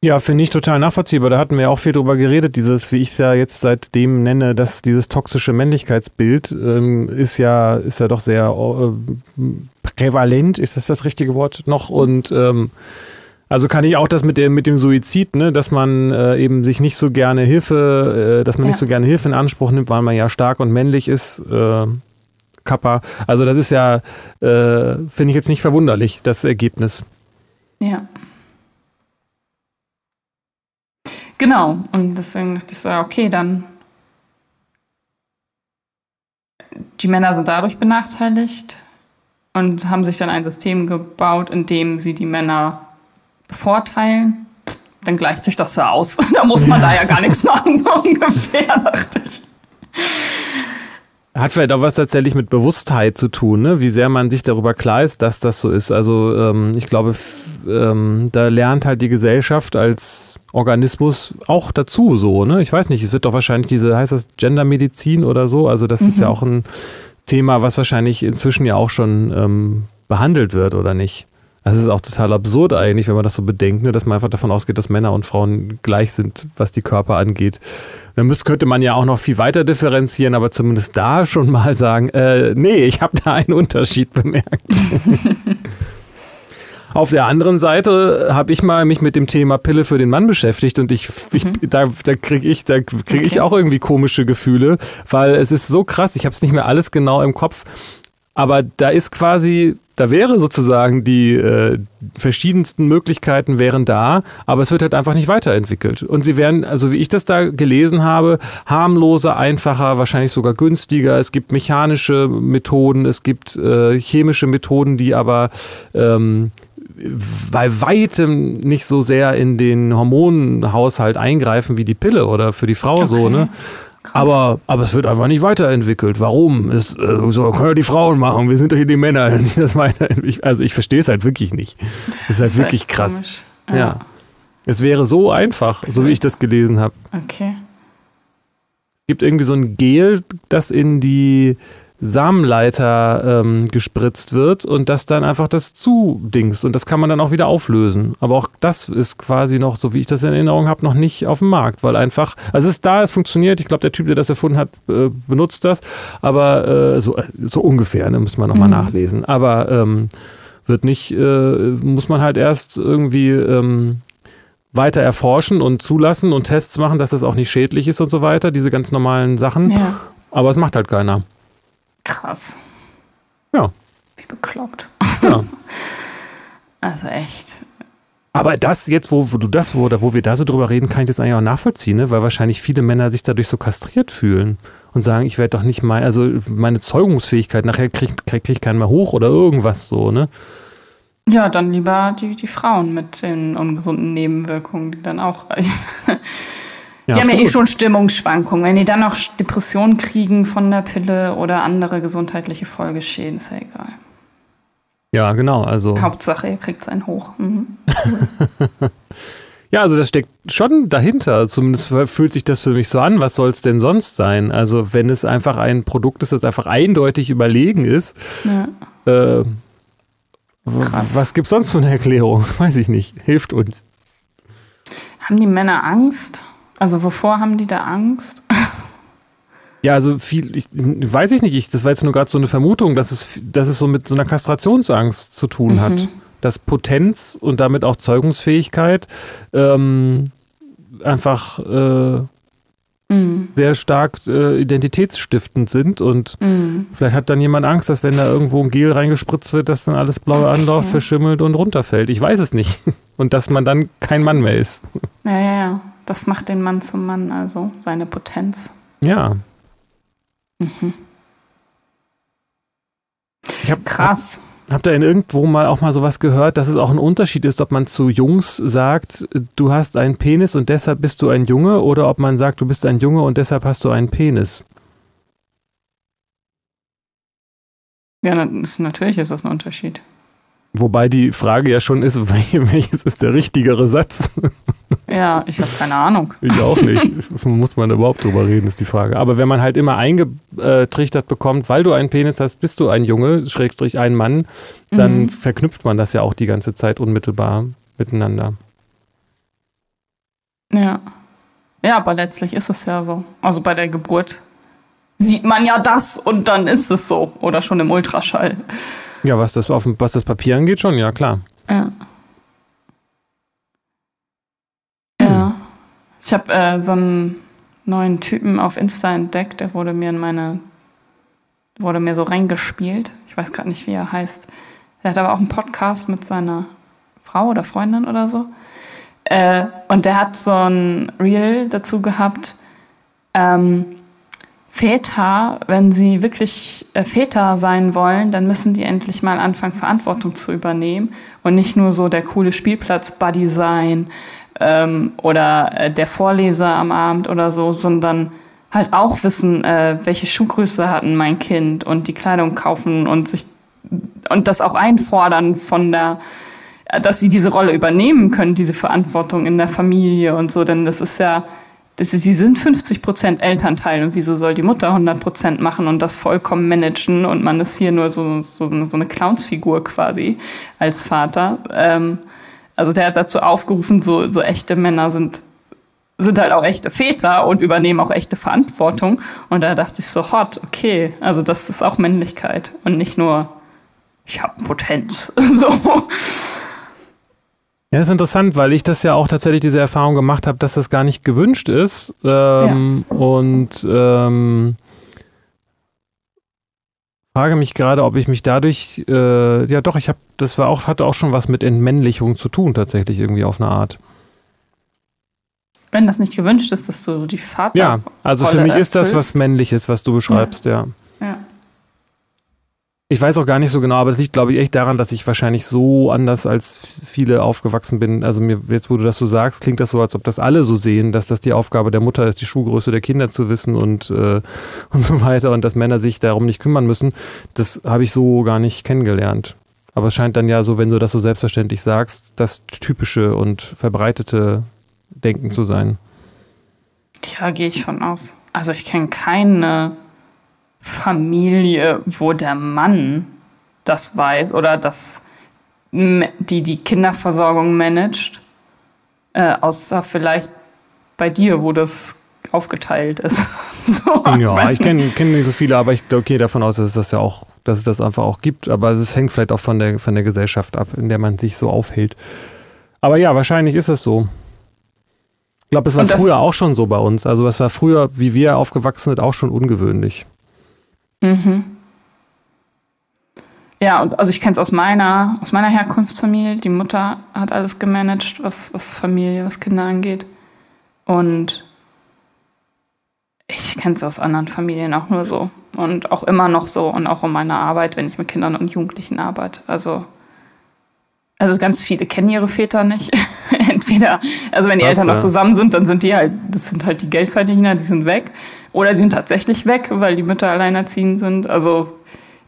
Ja, finde ich total nachvollziehbar. Da hatten wir auch viel drüber geredet. Dieses, wie ich es ja jetzt seitdem nenne, dass dieses toxische Männlichkeitsbild ähm, ist ja, ist ja doch sehr äh, prävalent, ist das das richtige Wort noch? Und ähm, also kann ich auch das mit dem, mit dem Suizid, ne, dass man äh, eben sich nicht so gerne Hilfe, äh, dass man ja. nicht so gerne Hilfe in Anspruch nimmt, weil man ja stark und männlich ist. Äh, Kappa. Also das ist ja, äh, finde ich jetzt nicht verwunderlich, das Ergebnis. Ja. Genau, und deswegen dachte ich so, okay, dann. Die Männer sind dadurch benachteiligt und haben sich dann ein System gebaut, in dem sie die Männer bevorteilen. Dann gleicht sich das ja aus. <laughs> da muss man da ja gar nichts machen, so ungefähr, dachte ich. Hat vielleicht auch was tatsächlich mit Bewusstheit zu tun, ne? wie sehr man sich darüber klar ist, dass das so ist. Also ähm, ich glaube, ähm, da lernt halt die Gesellschaft als Organismus auch dazu so. Ne? Ich weiß nicht, es wird doch wahrscheinlich diese, heißt das Gendermedizin oder so? Also das mhm. ist ja mhm. auch ein Thema, was wahrscheinlich inzwischen ja auch schon ähm, behandelt wird, oder nicht? Das ist auch total absurd eigentlich, wenn man das so bedenkt, ne, dass man einfach davon ausgeht, dass Männer und Frauen gleich sind, was die Körper angeht. Dann müsste, könnte man ja auch noch viel weiter differenzieren, aber zumindest da schon mal sagen, äh, nee, ich habe da einen Unterschied bemerkt. <laughs> Auf der anderen Seite habe ich mal mich mit dem Thema Pille für den Mann beschäftigt und ich, ich mhm. da, da kriege ich, da krieg okay. ich auch irgendwie komische Gefühle, weil es ist so krass. Ich habe es nicht mehr alles genau im Kopf, aber da ist quasi da wäre sozusagen die äh, verschiedensten Möglichkeiten wären da, aber es wird halt einfach nicht weiterentwickelt. Und sie werden, also wie ich das da gelesen habe, harmloser, einfacher, wahrscheinlich sogar günstiger. Es gibt mechanische Methoden, es gibt äh, chemische Methoden, die aber ähm, bei weitem nicht so sehr in den Hormonhaushalt eingreifen wie die Pille oder für die Frau okay. so, ne? Aber, aber es wird einfach nicht weiterentwickelt. Warum? Es, äh, so können ja die Frauen machen. Wir sind doch hier die Männer, <laughs> die das weiterentwickeln. Also ich verstehe es halt wirklich nicht. Das ist halt ist wirklich krass. Ja. ja. Es wäre so einfach, so wie ich das gelesen habe. Okay. Es gibt irgendwie so ein Gel, das in die Samenleiter ähm, gespritzt wird und das dann einfach das zudingst und das kann man dann auch wieder auflösen. Aber auch das ist quasi noch, so wie ich das in Erinnerung habe, noch nicht auf dem Markt, weil einfach, also es ist da, es funktioniert. Ich glaube, der Typ, der das erfunden hat, äh, benutzt das, aber äh, so, so ungefähr, ne, muss man nochmal mhm. nachlesen. Aber ähm, wird nicht, äh, muss man halt erst irgendwie ähm, weiter erforschen und zulassen und Tests machen, dass das auch nicht schädlich ist und so weiter, diese ganz normalen Sachen. Ja. Aber es macht halt keiner. Krass. Ja. Wie bekloppt. Ja. <laughs> also echt. Aber das jetzt, wo, wo du das, wo, wo wir da so drüber reden, kann ich das eigentlich auch nachvollziehen, ne? weil wahrscheinlich viele Männer sich dadurch so kastriert fühlen und sagen, ich werde doch nicht mal, also meine Zeugungsfähigkeit, nachher kriege krieg, krieg ich keinen mehr hoch oder irgendwas so, ne? Ja, dann lieber die, die Frauen mit den ungesunden Nebenwirkungen, die dann auch <laughs> <laughs> Ja, die haben ja eh schon Stimmungsschwankungen. Wenn die dann noch Depressionen kriegen von der Pille oder andere gesundheitliche Folgeschäden, ist ja egal. Ja, genau. Also Hauptsache, ihr kriegt es hoch. Mhm. <laughs> ja, also das steckt schon dahinter. Zumindest fühlt sich das für mich so an. Was soll es denn sonst sein? Also wenn es einfach ein Produkt ist, das einfach eindeutig überlegen ist, ja. äh, was gibt es sonst für eine Erklärung? <laughs> Weiß ich nicht. Hilft uns. Haben die Männer Angst? Also wovor haben die da Angst? <laughs> Ja, also viel, ich, weiß ich nicht, ich, das war jetzt nur gerade so eine Vermutung, dass es, dass es so mit so einer Kastrationsangst zu tun mhm. hat. Dass Potenz und damit auch Zeugungsfähigkeit ähm, einfach äh, mhm. sehr stark äh, identitätsstiftend sind und mhm. vielleicht hat dann jemand Angst, dass wenn da irgendwo ein Gel reingespritzt wird, dass dann alles blaue okay. anläuft, verschimmelt und runterfällt. Ich weiß es nicht. <laughs> Und dass man dann kein Mann mehr ist. Ja, ja, ja. Das macht den Mann zum Mann, also seine Potenz. Ja. Mhm. Ich hab, Krass. Hab, hab da in irgendwo mal auch mal sowas gehört, dass es auch ein Unterschied ist, ob man zu Jungs sagt, du hast einen Penis und deshalb bist du ein Junge, oder ob man sagt, du bist ein Junge und deshalb hast du einen Penis. Ja, ist, natürlich ist das ein Unterschied. Wobei die Frage ja schon ist, <laughs> welches ist der richtigere Satz? Ja, ich habe keine Ahnung. Ich auch nicht. Muss man überhaupt drüber reden, ist die Frage. Aber wenn man halt immer eingetrichtert bekommt, weil du einen Penis hast, bist du ein Junge, Schrägstrich ein Mann, dann mhm. verknüpft man das ja auch die ganze Zeit unmittelbar miteinander. Ja. Ja, aber letztlich ist es ja so. Also bei der Geburt sieht man ja das und dann ist es so. Oder schon im Ultraschall. Ja, was das, auf, was das Papier angeht, schon, ja, klar. Ja. Ja. Ich habe äh, so einen neuen Typen auf Insta entdeckt, der wurde mir in meine, wurde mir so reingespielt. Ich weiß gerade nicht, wie er heißt. Er hat aber auch einen Podcast mit seiner Frau oder Freundin oder so. Äh, und der hat so ein Reel dazu gehabt, ähm, Väter, wenn sie wirklich äh, Väter sein wollen, dann müssen die endlich mal anfangen, Verantwortung zu übernehmen und nicht nur so der coole Spielplatz-Buddy sein ähm, oder äh, der Vorleser am Abend oder so, sondern halt auch wissen, äh, welche Schuhgröße hatten mein Kind und die Kleidung kaufen und sich und das auch einfordern von der, dass sie diese Rolle übernehmen können, diese Verantwortung in der Familie und so, denn das ist ja das ist, sie sind 50 Prozent Elternteil und wieso soll die Mutter 100 Prozent machen und das vollkommen managen und man ist hier nur so, so, so eine Clownsfigur quasi als Vater. Ähm, also der hat dazu aufgerufen, so, so echte Männer sind, sind halt auch echte Väter und übernehmen auch echte Verantwortung. Und da dachte ich so, hot, okay, also das ist auch Männlichkeit und nicht nur, ich habe Potenz. <laughs> so. Ja, ist interessant, weil ich das ja auch tatsächlich diese Erfahrung gemacht habe, dass das gar nicht gewünscht ist. Ähm, ja. Und ähm, frage mich gerade, ob ich mich dadurch, äh, ja doch, ich habe, das war auch, hatte auch schon was mit Entmännlichung zu tun, tatsächlich irgendwie auf eine Art. Wenn das nicht gewünscht ist, dass du die Vater. Ja, also für mich ist das was Männliches, was du beschreibst, ja. ja. Ich weiß auch gar nicht so genau, aber das liegt, glaube ich, echt daran, dass ich wahrscheinlich so anders als viele aufgewachsen bin. Also mir, jetzt, wo du das so sagst, klingt das so, als ob das alle so sehen, dass das die Aufgabe der Mutter ist, die Schuhgröße der Kinder zu wissen und, äh, <laughs> und so weiter und dass Männer sich darum nicht kümmern müssen. Das habe ich so gar nicht kennengelernt. Aber es scheint dann ja so, wenn du das so selbstverständlich sagst, das typische und verbreitete Denken zu sein. Tja, gehe ich von aus. Also ich kenne keine Familie, wo der Mann das weiß oder das die die Kinderversorgung managt, äh, außer vielleicht bei dir, wo das aufgeteilt ist. <laughs> so, ja, ich, ich kenne kenn nicht so viele, aber ich gehe davon aus, dass es das ja auch, dass es das einfach auch gibt. Aber es hängt vielleicht auch von der, von der Gesellschaft ab, in der man sich so aufhält. Aber ja, wahrscheinlich ist es so. Ich glaube, es war früher auch schon so bei uns. Also es war früher, wie wir aufgewachsen sind, auch schon ungewöhnlich. Mhm. Ja, und also ich kenne es aus meiner, aus meiner Herkunftsfamilie. Die Mutter hat alles gemanagt, was, was Familie, was Kinder angeht. Und ich kenne es aus anderen Familien auch nur so. Und auch immer noch so. Und auch in meiner Arbeit, wenn ich mit Kindern und Jugendlichen arbeite. Also, also ganz viele kennen ihre Väter nicht. <laughs> Entweder, also wenn die was, Eltern noch zusammen sind, dann sind die halt, das sind halt die Geldverdiener, die sind weg. Oder sie sind tatsächlich weg, weil die Mütter alleinerziehend sind. Also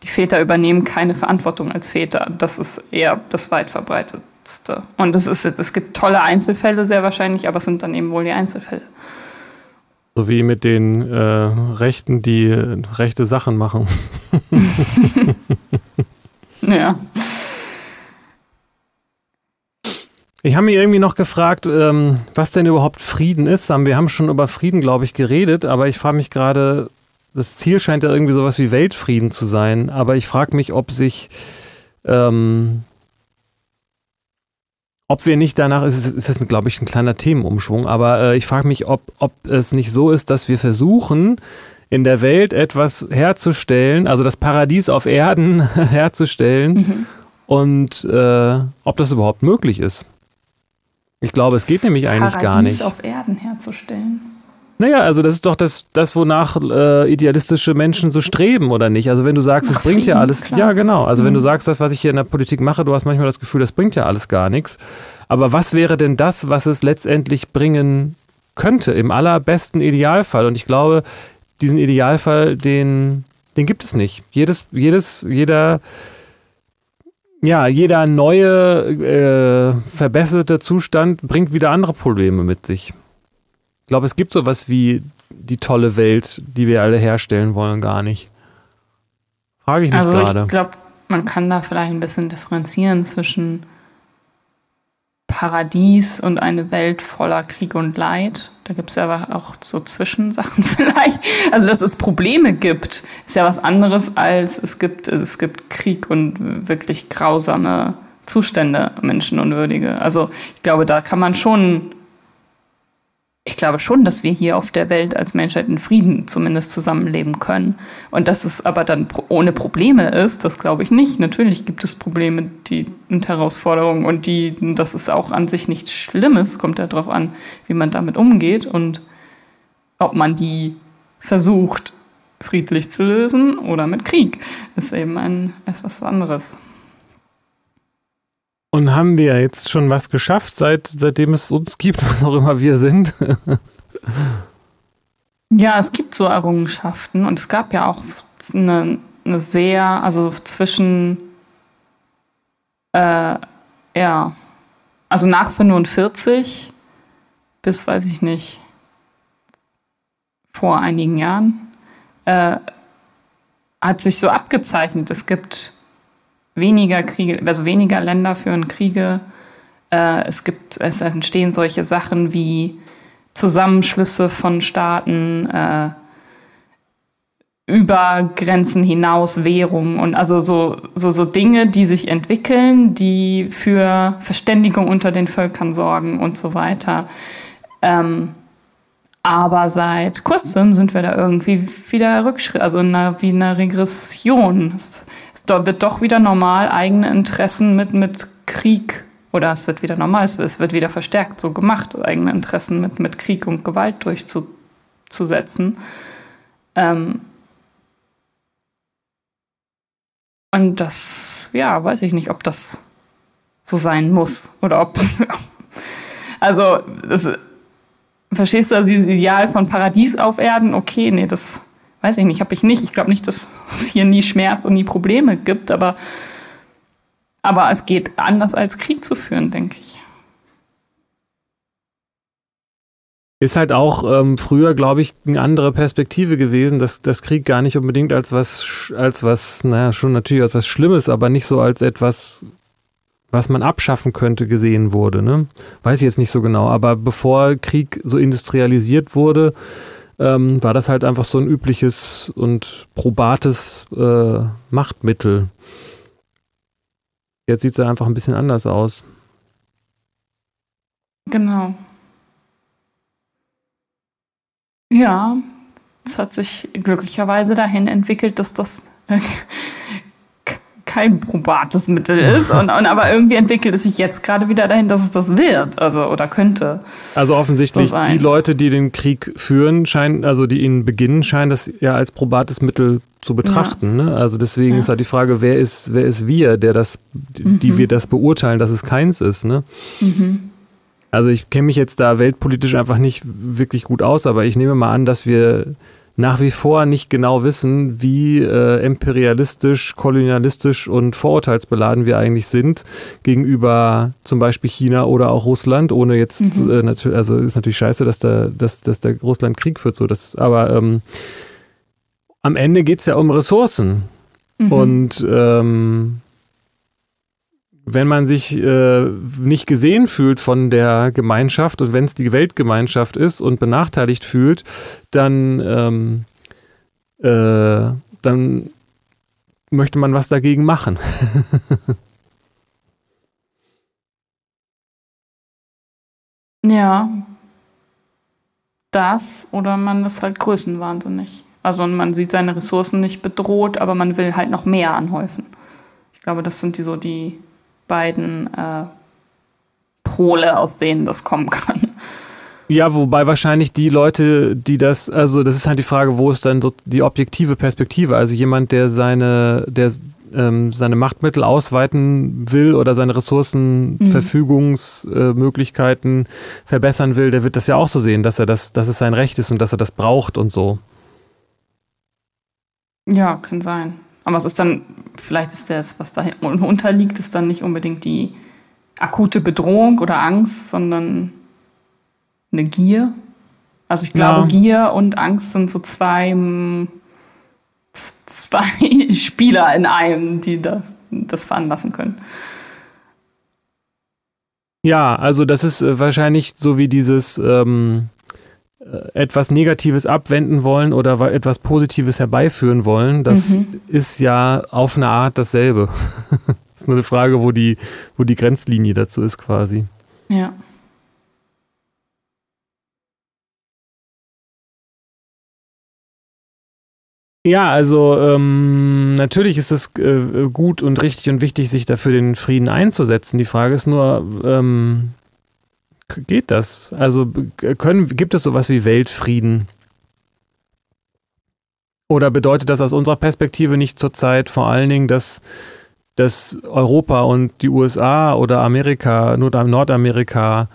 die Väter übernehmen keine Verantwortung als Väter. Das ist eher das weit verbreitetste. Und es, ist, es gibt tolle Einzelfälle sehr wahrscheinlich, aber es sind dann eben wohl die Einzelfälle. So wie mit den äh, Rechten, die rechte Sachen machen. <laughs> ja. Ich habe mir irgendwie noch gefragt, ähm, was denn überhaupt Frieden ist. Wir haben schon über Frieden, glaube ich, geredet, aber ich frage mich gerade, das Ziel scheint ja irgendwie sowas wie Weltfrieden zu sein, aber ich frage mich, ob sich, ähm, ob wir nicht danach, ist, ist das, glaube ich, ein kleiner Themenumschwung, aber äh, ich frage mich, ob, ob es nicht so ist, dass wir versuchen, in der Welt etwas herzustellen, also das Paradies auf Erden <laughs> herzustellen mhm. und äh, ob das überhaupt möglich ist. Ich glaube, es geht nämlich eigentlich Paradies gar nicht. auf Erden herzustellen. Naja, also das ist doch das, das wonach äh, idealistische Menschen so streben, oder nicht? Also wenn du sagst, es bringt Frieden, ja alles, klar. ja genau. Also mhm. wenn du mhm. sagst, das, was ich hier in der Politik mache, du hast manchmal das Gefühl, das bringt ja alles gar nichts. Aber was wäre denn das, was es letztendlich bringen könnte, im allerbesten Idealfall? Und ich glaube, diesen Idealfall, den, den gibt es nicht. Jedes, jedes, jeder ja, jeder neue, äh, verbesserte Zustand bringt wieder andere Probleme mit sich. Ich glaube, es gibt sowas wie die tolle Welt, die wir alle herstellen wollen, gar nicht. Frage ich mich also gerade. Ich glaube, man kann da vielleicht ein bisschen differenzieren zwischen Paradies und eine Welt voller Krieg und Leid. Da gibt es ja aber auch so Zwischensachen <laughs> vielleicht. Also, dass es Probleme gibt, ist ja was anderes als es gibt, es gibt Krieg und wirklich grausame Zustände, menschenunwürdige. Also, ich glaube, da kann man schon glaube schon, dass wir hier auf der Welt als Menschheit in Frieden zumindest zusammenleben können. Und dass es aber dann ohne Probleme ist, das glaube ich nicht. Natürlich gibt es Probleme die, und Herausforderungen und die, das ist auch an sich nichts Schlimmes, kommt ja darauf an, wie man damit umgeht und ob man die versucht, friedlich zu lösen oder mit Krieg, ist eben ein, etwas anderes. Und haben wir jetzt schon was geschafft, seit, seitdem es uns gibt, <laughs> was auch immer wir sind? ja, es gibt so Errungenschaften und es gab ja auch eine, eine sehr, also zwischen, äh, ja, also nach 45 bis, weiß ich nicht, vor einigen Jahren, äh, hat sich so abgezeichnet. Es gibt weniger Kriege, also weniger Länder führen Kriege. Äh, es gibt, es entstehen solche Sachen wie Zusammenschlüsse von Staaten, äh, über Grenzen hinaus Währung und also so, so, so Dinge, die sich entwickeln, die für Verständigung unter den Völkern sorgen und so weiter. Ähm, aber seit kurzem sind wir da irgendwie wieder Rückschritt, also in einer, wie in einer Regression. Es, es wird doch wieder normal eigene Interessen mit, mit Krieg oder es wird wieder normal, es, wird wieder verstärkt so gemacht, eigene Interessen mit, mit Krieg und Gewalt durchzusetzen. Ähm, und das, ja, weiß ich nicht, ob das so sein muss oder ob. <laughs> also, das, verstehst du also dieses Ideal von Paradies auf Erden? Okay, nee, das weiß ich nicht, habe ich nicht. Ich glaube nicht, dass es hier nie Schmerz und nie Probleme gibt, aber aber es geht anders als Krieg zu führen, denke ich. Ist halt auch ähm, früher, glaube ich, eine andere Perspektive gewesen, dass das Krieg gar nicht unbedingt als was, als was, naja, schon natürlich als was Schlimmes, aber nicht so als etwas, was man abschaffen könnte, gesehen wurde. Ne? Weiß ich jetzt nicht so genau, aber bevor Krieg so industrialisiert wurde, ähm, war das halt einfach so ein übliches und probates äh, Machtmittel. Jetzt sieht es einfach ein bisschen anders aus. Genau. Ja, es hat sich glücklicherweise dahin entwickelt, dass das kein probates Mittel ist. Und, und, aber irgendwie entwickelt es sich jetzt gerade wieder dahin, dass es das wird, also oder könnte. Also offensichtlich so die Leute, die den Krieg führen, scheinen, also die ihn beginnen, scheinen das ja als probates Mittel zu betrachten. Ja. Ne? Also deswegen ja. ist halt die Frage, wer ist, wer ist wir, der das, die mhm. wir das beurteilen, dass es keins ist. Ne? Mhm. Also ich kenne mich jetzt da weltpolitisch einfach nicht wirklich gut aus, aber ich nehme mal an, dass wir nach wie vor nicht genau wissen, wie äh, imperialistisch, kolonialistisch und vorurteilsbeladen wir eigentlich sind gegenüber zum Beispiel China oder auch Russland, ohne jetzt, mhm. äh, natürlich, also ist natürlich scheiße, dass da, dass, dass der Russland Krieg führt, so das, aber ähm, am Ende geht es ja um Ressourcen. Mhm. Und ähm, wenn man sich äh, nicht gesehen fühlt von der Gemeinschaft und wenn es die Weltgemeinschaft ist und benachteiligt fühlt, dann, ähm, äh, dann möchte man was dagegen machen. <laughs> ja. Das oder man ist halt größenwahnsinnig. Also man sieht seine Ressourcen nicht bedroht, aber man will halt noch mehr anhäufen. Ich glaube, das sind die so die beiden äh, Pole, aus denen das kommen kann. Ja, wobei wahrscheinlich die Leute, die das, also das ist halt die Frage, wo ist dann so die objektive Perspektive? Also jemand, der seine, der ähm, seine Machtmittel ausweiten will oder seine Ressourcenverfügungsmöglichkeiten mhm. äh, verbessern will, der wird das ja auch so sehen, dass er das, dass es sein Recht ist und dass er das braucht und so. Ja, kann sein. Aber es ist dann, vielleicht ist das, was da unterliegt, ist dann nicht unbedingt die akute Bedrohung oder Angst, sondern eine Gier. Also ich glaube, ja. Gier und Angst sind so zwei, zwei <laughs> Spieler in einem, die das, das veranlassen können. Ja, also das ist äh, wahrscheinlich so wie dieses ähm, äh, etwas Negatives abwenden wollen oder etwas Positives herbeiführen wollen, das mhm. ist ja auf eine Art dasselbe. das <laughs> ist nur eine Frage, wo die, wo die Grenzlinie dazu ist quasi. Ja. Ja, also ähm, natürlich ist es äh, gut und richtig und wichtig, sich dafür den Frieden einzusetzen. Die Frage ist nur, ähm, geht das? Also können, gibt es sowas wie Weltfrieden? Oder bedeutet das aus unserer Perspektive nicht zurzeit vor allen Dingen, dass, dass Europa und die USA oder Amerika, Nordamerika,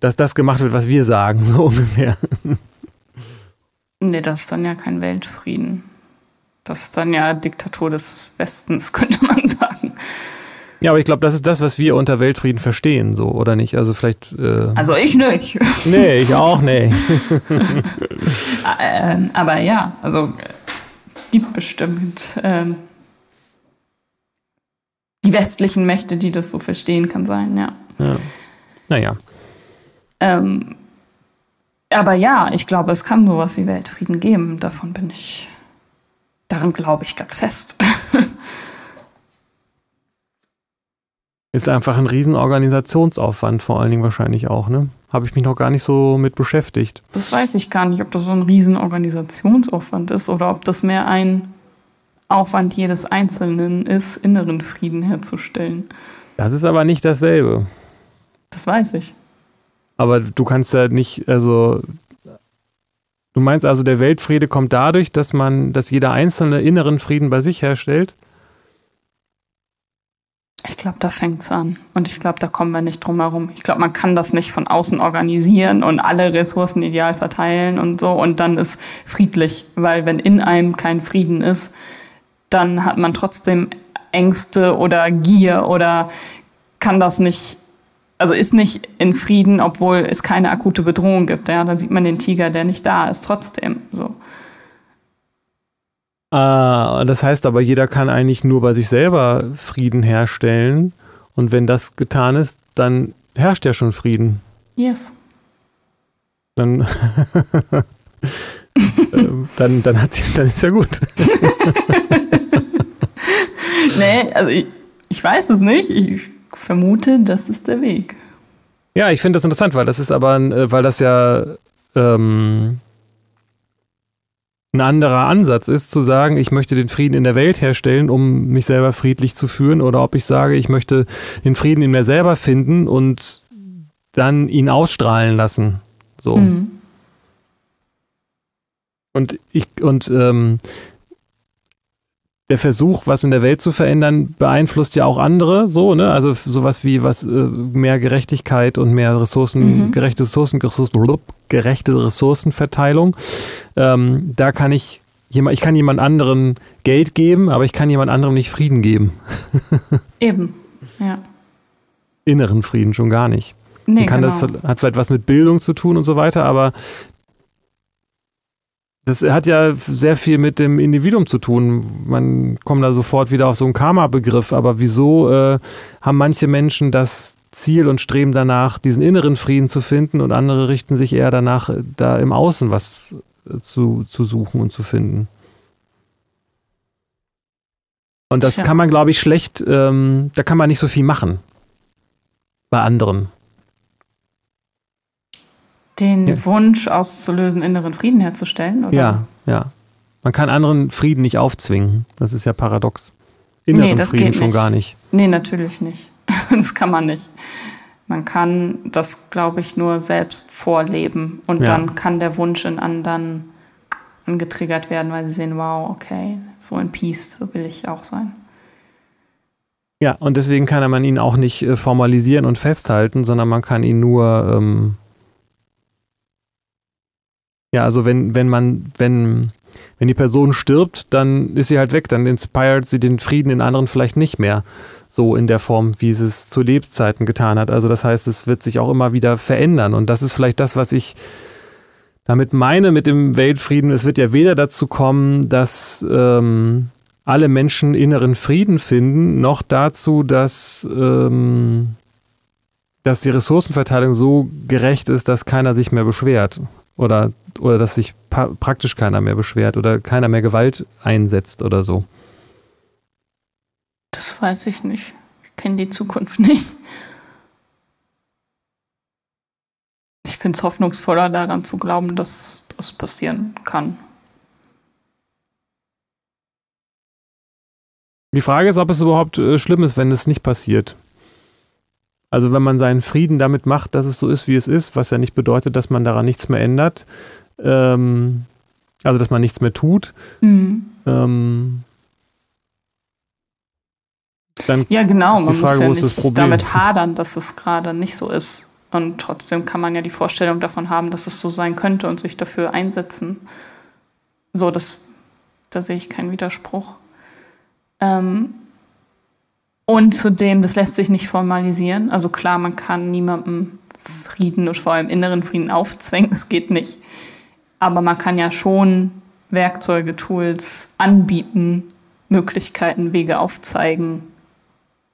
dass das gemacht wird, was wir sagen, <laughs> so ungefähr? Nee, das ist dann ja kein Weltfrieden. Das ist dann ja Diktatur des Westens, <laughs> könnte man sagen. Ja, aber ich glaube, das ist das, was wir unter Weltfrieden verstehen, so, oder nicht? Also vielleicht. Äh also ich nicht. Nee, ich auch nicht. <laughs> äh, aber ja, also gibt bestimmt ähm, die westlichen Mächte, die das so verstehen, kann sein, ja. ja. Naja. Ähm, aber ja, ich glaube, es kann sowas wie Weltfrieden geben. Davon bin ich Daran glaube ich ganz fest. <laughs> Ist einfach ein riesen Organisationsaufwand vor allen Dingen wahrscheinlich auch, ne? Habe ich mich noch gar nicht so mit beschäftigt. Das weiß ich gar nicht, ob das so ein riesen Organisationsaufwand ist oder ob das mehr ein Aufwand jedes Einzelnen ist, inneren Frieden herzustellen. Das ist aber nicht dasselbe. Das weiß ich. Aber du kannst ja nicht, also du meinst also, der Weltfriede kommt dadurch, dass man, dass jeder Einzelne inneren Frieden bei sich herstellt? Ich glaube, da fängt es an. Und ich glaube, da kommen wir nicht drum herum. Ich glaube, man kann das nicht von außen organisieren und alle Ressourcen ideal verteilen und so. Und dann ist friedlich. Weil wenn in einem kein Frieden ist, dann hat man trotzdem Ängste oder Gier oder kann das nicht, also ist nicht in Frieden, obwohl es keine akute Bedrohung gibt. Ja, dann sieht man den Tiger, der nicht da ist, trotzdem. So. Ah, das heißt aber, jeder kann eigentlich nur bei sich selber Frieden herstellen. Und wenn das getan ist, dann herrscht ja schon Frieden. Yes. Dann, <laughs> dann, dann, hat, dann ist ja gut. <laughs> nee, also ich, ich weiß es nicht. Ich vermute, das ist der Weg. Ja, ich finde das interessant, weil das ist aber, äh, weil das ja ähm, ein anderer Ansatz ist, zu sagen, ich möchte den Frieden in der Welt herstellen, um mich selber friedlich zu führen, oder ob ich sage, ich möchte den Frieden in mir selber finden und dann ihn ausstrahlen lassen. So. Mhm. Und ich, und ähm, der Versuch, was in der Welt zu verändern, beeinflusst ja auch andere, so, ne? Also sowas wie was äh, mehr Gerechtigkeit und mehr Ressourcen, mhm. gerechte Ressourcen, gerechte Ressourcenverteilung. Ähm, da kann ich jemand, ich kann jemand anderen Geld geben, aber ich kann jemand anderem nicht Frieden geben. <laughs> Eben, ja. Inneren Frieden schon gar nicht. Nee, kann genau. das hat vielleicht was mit Bildung zu tun und so weiter, aber das hat ja sehr viel mit dem Individuum zu tun. Man kommt da sofort wieder auf so einen Karma-Begriff. Aber wieso äh, haben manche Menschen das Ziel und streben danach, diesen inneren Frieden zu finden und andere richten sich eher danach, da im Außen was äh, zu, zu suchen und zu finden? Und das Tja. kann man, glaube ich, schlecht, ähm, da kann man nicht so viel machen bei anderen den ja. Wunsch auszulösen, inneren Frieden herzustellen, oder? Ja, ja. Man kann anderen Frieden nicht aufzwingen. Das ist ja paradox. Inneren nee, das Frieden geht schon nicht. gar nicht. Nee, natürlich nicht. <laughs> das kann man nicht. Man kann das, glaube ich, nur selbst vorleben. Und ja. dann kann der Wunsch in anderen angetriggert werden, weil sie sehen, wow, okay, so in Peace so will ich auch sein. Ja, und deswegen kann man ihn auch nicht äh, formalisieren und festhalten, sondern man kann ihn nur ähm, ja, also wenn, wenn man, wenn, wenn die Person stirbt, dann ist sie halt weg, dann inspiriert sie den Frieden in anderen vielleicht nicht mehr so in der Form, wie sie es zu Lebzeiten getan hat. Also das heißt, es wird sich auch immer wieder verändern und das ist vielleicht das, was ich damit meine mit dem Weltfrieden. Es wird ja weder dazu kommen, dass ähm, alle Menschen inneren Frieden finden, noch dazu, dass, ähm, dass die Ressourcenverteilung so gerecht ist, dass keiner sich mehr beschwert. Oder, oder dass sich praktisch keiner mehr beschwert oder keiner mehr Gewalt einsetzt oder so. Das weiß ich nicht. Ich kenne die Zukunft nicht. Ich finde es hoffnungsvoller daran zu glauben, dass das passieren kann. Die Frage ist, ob es überhaupt äh, schlimm ist, wenn es nicht passiert. Also wenn man seinen Frieden damit macht, dass es so ist, wie es ist, was ja nicht bedeutet, dass man daran nichts mehr ändert, ähm, also dass man nichts mehr tut, mhm. ähm, dann ja, genau, man Frage, muss ja nicht damit hadern, dass es gerade nicht so ist. Und trotzdem kann man ja die Vorstellung davon haben, dass es so sein könnte und sich dafür einsetzen. So, das, da sehe ich keinen Widerspruch. Ähm, und zudem, das lässt sich nicht formalisieren. Also klar, man kann niemandem Frieden und vor allem inneren Frieden aufzwängen, das geht nicht. Aber man kann ja schon Werkzeuge, Tools anbieten, Möglichkeiten, Wege aufzeigen,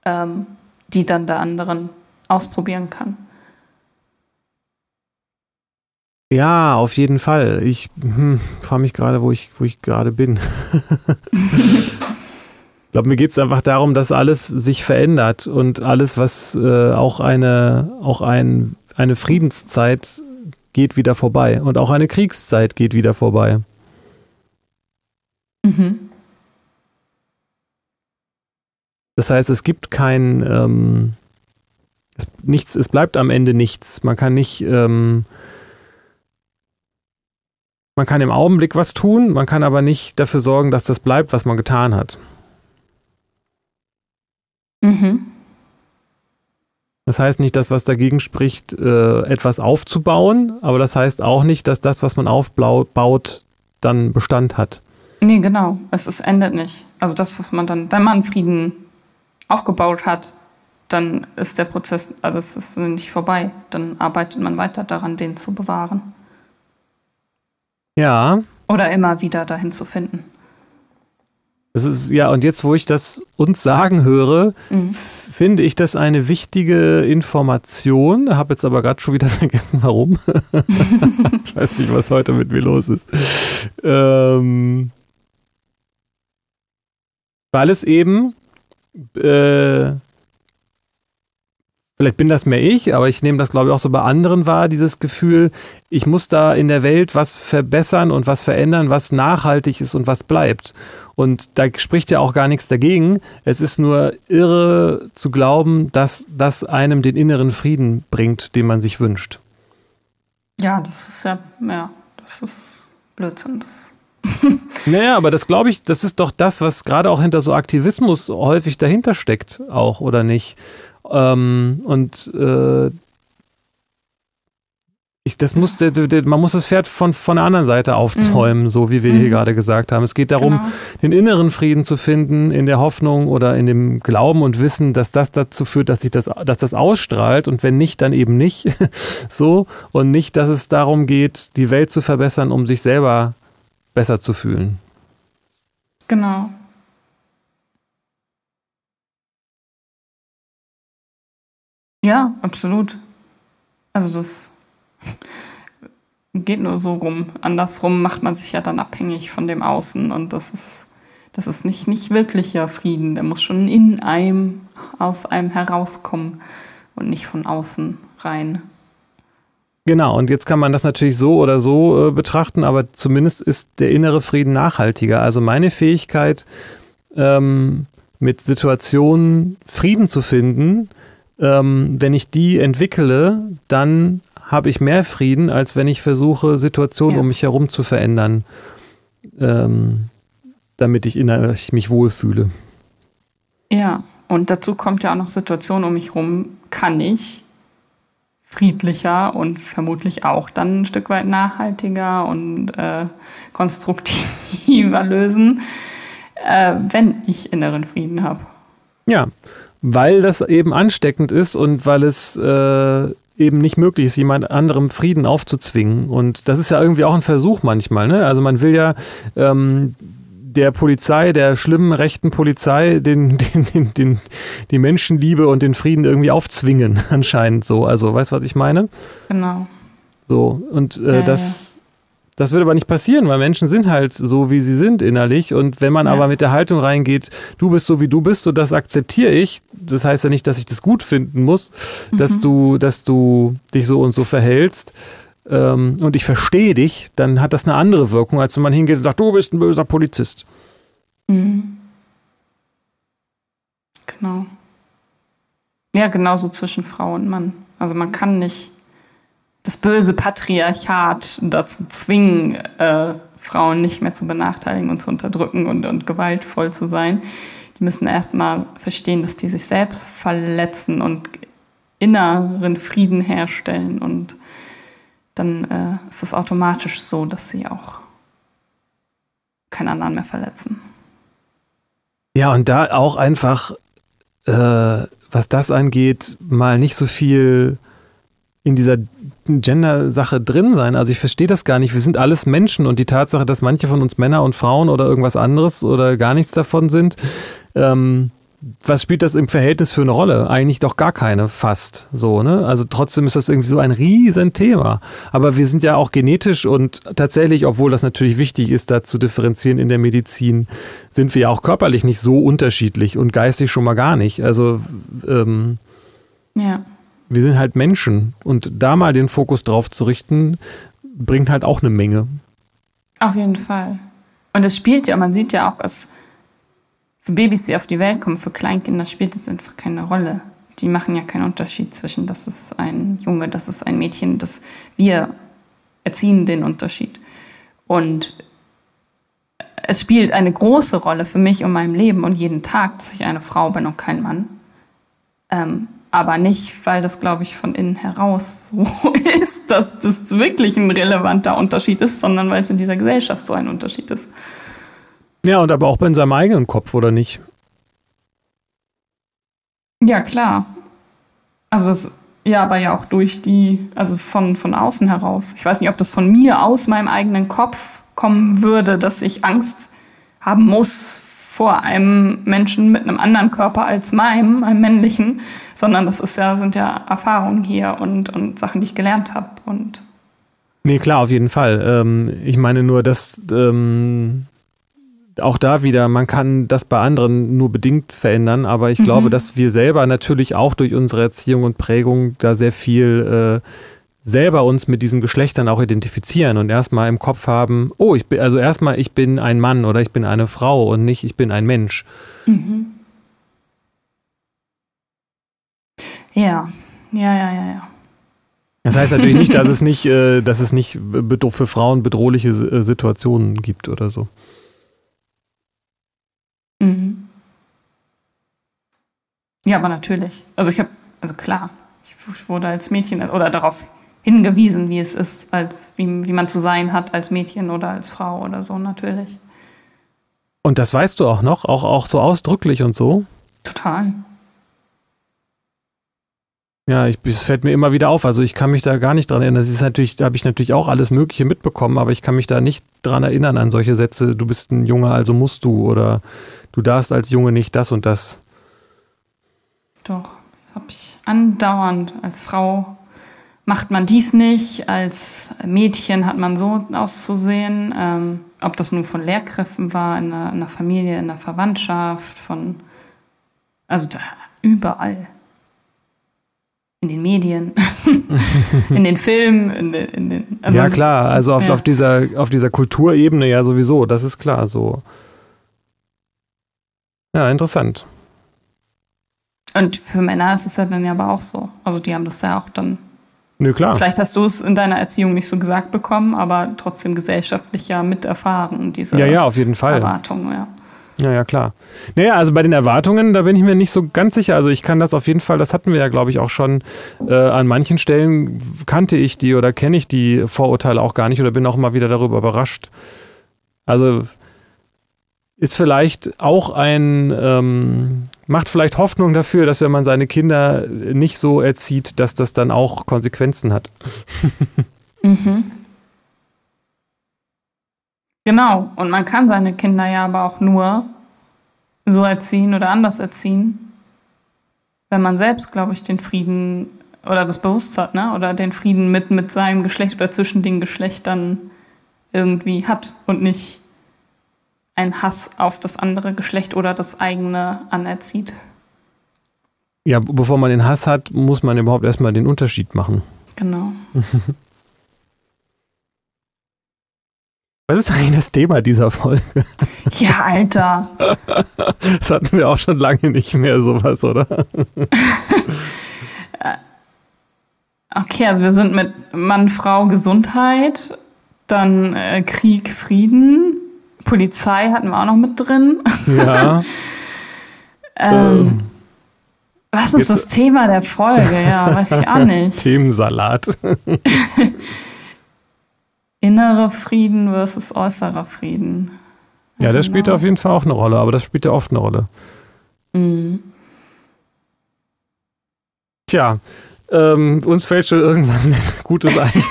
ähm, die dann der anderen ausprobieren kann. Ja, auf jeden Fall. Ich hm, frage mich gerade, wo ich, wo ich gerade bin. <laughs> <laughs> glaube, mir geht es einfach darum, dass alles sich verändert und alles, was äh, auch eine, auch ein, eine Friedenszeit geht wieder vorbei und auch eine Kriegszeit geht wieder vorbei. Mhm. Das heißt, es gibt kein ähm, es, nichts, es bleibt am Ende nichts. Man kann nicht ähm, man kann im Augenblick was tun, man kann aber nicht dafür sorgen, dass das bleibt, was man getan hat. Mhm. Das heißt nicht, dass was dagegen spricht, äh, etwas aufzubauen, aber das heißt auch nicht, dass das, was man aufbaut, dann Bestand hat. Nee, genau. Es ist, endet nicht. Also das, was man dann, wenn man Frieden aufgebaut hat, dann ist der Prozess, also es ist nicht vorbei. Dann arbeitet man weiter daran, den zu bewahren. Ja. Oder immer wieder dahin zu finden. Das ist, ja, und jetzt, wo ich das uns sagen höre, mhm. finde ich das eine wichtige Information. Habe jetzt aber gerade schon wieder <laughs> vergessen, warum. <laughs> ich weiß nicht, was heute mit mir los ist. Ähm, weil es eben äh, vielleicht bin das mehr ich, aber ich nehme das, glaube ich, auch so bei anderen wahr, dieses Gefühl, ich muss da in der Welt was verbessern und was verändern, was nachhaltig ist und was bleibt. Und da spricht ja auch gar nichts dagegen. Es ist nur irre zu glauben, dass das einem den inneren Frieden bringt, den man sich wünscht. Ja, das ist ja, ja, das ist Blödsinn. Das <laughs> naja, aber das glaube ich, das ist doch das, was gerade auch hinter so Aktivismus häufig dahinter steckt, auch, oder nicht? Ähm, und äh, ich, das muss, man muss das Pferd von, von der anderen Seite aufzäumen, mhm. so wie wir mhm. hier gerade gesagt haben. Es geht darum, genau. den inneren Frieden zu finden, in der Hoffnung oder in dem Glauben und Wissen, dass das dazu führt, dass sich das, dass das ausstrahlt und wenn nicht, dann eben nicht. <laughs> so und nicht, dass es darum geht, die Welt zu verbessern, um sich selber besser zu fühlen. Genau. Ja, absolut. Also das geht nur so rum. Andersrum macht man sich ja dann abhängig von dem Außen und das ist, das ist nicht, nicht wirklicher Frieden. Der muss schon in einem, aus einem herauskommen und nicht von außen rein. Genau, und jetzt kann man das natürlich so oder so äh, betrachten, aber zumindest ist der innere Frieden nachhaltiger. Also meine Fähigkeit, ähm, mit Situationen Frieden zu finden, ähm, wenn ich die entwickle, dann habe ich mehr Frieden, als wenn ich versuche, Situationen ja. um mich herum zu verändern, ähm, damit ich innerlich mich wohlfühle. Ja, und dazu kommt ja auch noch Situationen um mich herum, kann ich friedlicher und vermutlich auch dann ein Stück weit nachhaltiger und äh, konstruktiver <laughs> lösen, äh, wenn ich inneren Frieden habe. Ja, weil das eben ansteckend ist und weil es äh, eben nicht möglich ist, jemand anderem Frieden aufzuzwingen. Und das ist ja irgendwie auch ein Versuch manchmal. Ne? Also man will ja ähm, der Polizei, der schlimmen rechten Polizei, den, <laughs> den, den, den, die Menschenliebe und den Frieden irgendwie aufzwingen, <laughs> anscheinend so. Also, weißt du, was ich meine? Genau. So, und äh, ja, das, das würde aber nicht passieren, weil Menschen sind halt so, wie sie sind innerlich. Und wenn man ja. aber mit der Haltung reingeht, du bist so, wie du bist, und das akzeptiere ich, das heißt ja nicht, dass ich das gut finden muss, mhm. dass du, dass du dich so und so verhältst. Ähm, und ich verstehe dich, dann hat das eine andere Wirkung, als wenn man hingeht und sagt, du bist ein böser Polizist. Mhm. Genau. Ja, genauso zwischen Frau und Mann. Also man kann nicht das böse Patriarchat dazu zwingen, äh, Frauen nicht mehr zu benachteiligen und zu unterdrücken und, und gewaltvoll zu sein. Die müssen erstmal verstehen, dass die sich selbst verletzen und inneren Frieden herstellen. Und dann äh, ist es automatisch so, dass sie auch keinen anderen mehr verletzen. Ja, und da auch einfach, äh, was das angeht, mal nicht so viel in dieser Gender-Sache drin sein. Also ich verstehe das gar nicht. Wir sind alles Menschen und die Tatsache, dass manche von uns Männer und Frauen oder irgendwas anderes oder gar nichts davon sind, ähm, was spielt das im Verhältnis für eine Rolle? Eigentlich doch gar keine, fast so, ne? Also trotzdem ist das irgendwie so ein Riesenthema. Aber wir sind ja auch genetisch und tatsächlich, obwohl das natürlich wichtig ist, da zu differenzieren in der Medizin, sind wir ja auch körperlich nicht so unterschiedlich und geistig schon mal gar nicht. Also ähm, ja. Wir sind halt Menschen und da mal den Fokus drauf zu richten, bringt halt auch eine Menge. Auf jeden Fall. Und es spielt ja, man sieht ja auch, dass für Babys, die auf die Welt kommen, für Kleinkinder spielt es einfach keine Rolle. Die machen ja keinen Unterschied zwischen, das ist ein Junge, das ist ein Mädchen, das wir erziehen den Unterschied. Und es spielt eine große Rolle für mich und meinem Leben und jeden Tag, dass ich eine Frau bin und kein Mann. Ähm, aber nicht, weil das, glaube ich, von innen heraus so <laughs> ist, dass das wirklich ein relevanter Unterschied ist, sondern weil es in dieser Gesellschaft so ein Unterschied ist. Ja, und aber auch in seinem eigenen Kopf, oder nicht? Ja, klar. Also es, ja, aber ja auch durch die, also von, von außen heraus. Ich weiß nicht, ob das von mir aus meinem eigenen Kopf kommen würde, dass ich Angst haben muss vor einem Menschen mit einem anderen Körper als meinem, einem männlichen, sondern das ist ja, sind ja Erfahrungen hier und, und Sachen, die ich gelernt habe. Und nee, klar, auf jeden Fall. Ähm, ich meine nur, dass ähm, auch da wieder, man kann das bei anderen nur bedingt verändern, aber ich mhm. glaube, dass wir selber natürlich auch durch unsere Erziehung und Prägung da sehr viel äh, selber uns mit diesen Geschlechtern auch identifizieren und erstmal im Kopf haben, oh, ich bin, also erstmal, ich bin ein Mann oder ich bin eine Frau und nicht, ich bin ein Mensch. Mhm. Ja, ja, ja, ja, ja. Das heißt natürlich nicht, dass es nicht, äh, dass es nicht für Frauen bedrohliche äh, Situationen gibt oder so. Mhm. Ja, aber natürlich. Also ich habe, also klar, ich wurde als Mädchen oder darauf hingewiesen, wie es ist, als wie, wie man zu sein hat als Mädchen oder als Frau oder so, natürlich. Und das weißt du auch noch, auch, auch so ausdrücklich und so? Total. Ja, ich, es fällt mir immer wieder auf. Also ich kann mich da gar nicht dran erinnern. Das ist natürlich, da habe ich natürlich auch alles Mögliche mitbekommen, aber ich kann mich da nicht dran erinnern an solche Sätze, du bist ein Junge, also musst du oder du darfst als Junge nicht das und das. Doch, das habe ich andauernd. Als Frau macht man dies nicht, als Mädchen hat man so auszusehen. Ähm, ob das nun von Lehrkräften war, in der, in der Familie, in der Verwandtschaft, von also da, überall. In den Medien, <laughs> in den Filmen, in den. In den also, ja, klar, also auf, ja. auf, dieser, auf dieser Kulturebene ja sowieso, das ist klar so. Ja, interessant. Und für Männer ist es ja dann ja aber auch so. Also die haben das ja auch dann. Nö, klar. Vielleicht hast du es in deiner Erziehung nicht so gesagt bekommen, aber trotzdem gesellschaftlich ja miterfahren, diese ja, ja, auf jeden Fall. Erwartungen, ja. Ja, ja, klar. Naja, also bei den Erwartungen, da bin ich mir nicht so ganz sicher. Also ich kann das auf jeden Fall, das hatten wir ja, glaube ich, auch schon äh, an manchen Stellen kannte ich die oder kenne ich die Vorurteile auch gar nicht oder bin auch immer wieder darüber überrascht. Also ist vielleicht auch ein, ähm, macht vielleicht Hoffnung dafür, dass wenn man seine Kinder nicht so erzieht, dass das dann auch Konsequenzen hat. <laughs> mhm. Genau, und man kann seine Kinder ja aber auch nur so erziehen oder anders erziehen, wenn man selbst, glaube ich, den Frieden oder das Bewusstsein hat, ne? oder den Frieden mit, mit seinem Geschlecht oder zwischen den Geschlechtern irgendwie hat und nicht ein Hass auf das andere Geschlecht oder das eigene anerzieht. Ja, bevor man den Hass hat, muss man überhaupt erstmal den Unterschied machen. Genau. Was ist eigentlich das Thema dieser Folge? <laughs> Ja, Alter. <laughs> Das hatten wir auch schon lange nicht mehr, sowas, oder? <laughs> Okay, also wir sind mit Mann, Frau, Gesundheit, dann äh, Krieg, Frieden, Polizei hatten wir auch noch mit drin. Ja. <laughs> ähm, was ist das Thema der Folge? Ja, weiß ich auch <laughs> nicht. Themensalat. <laughs> Innerer Frieden versus äußerer Frieden. Ja, das spielt genau. auf jeden Fall auch eine Rolle, aber das spielt ja oft eine Rolle. Mhm. Tja, ähm, uns fällt schon irgendwann Gutes ein.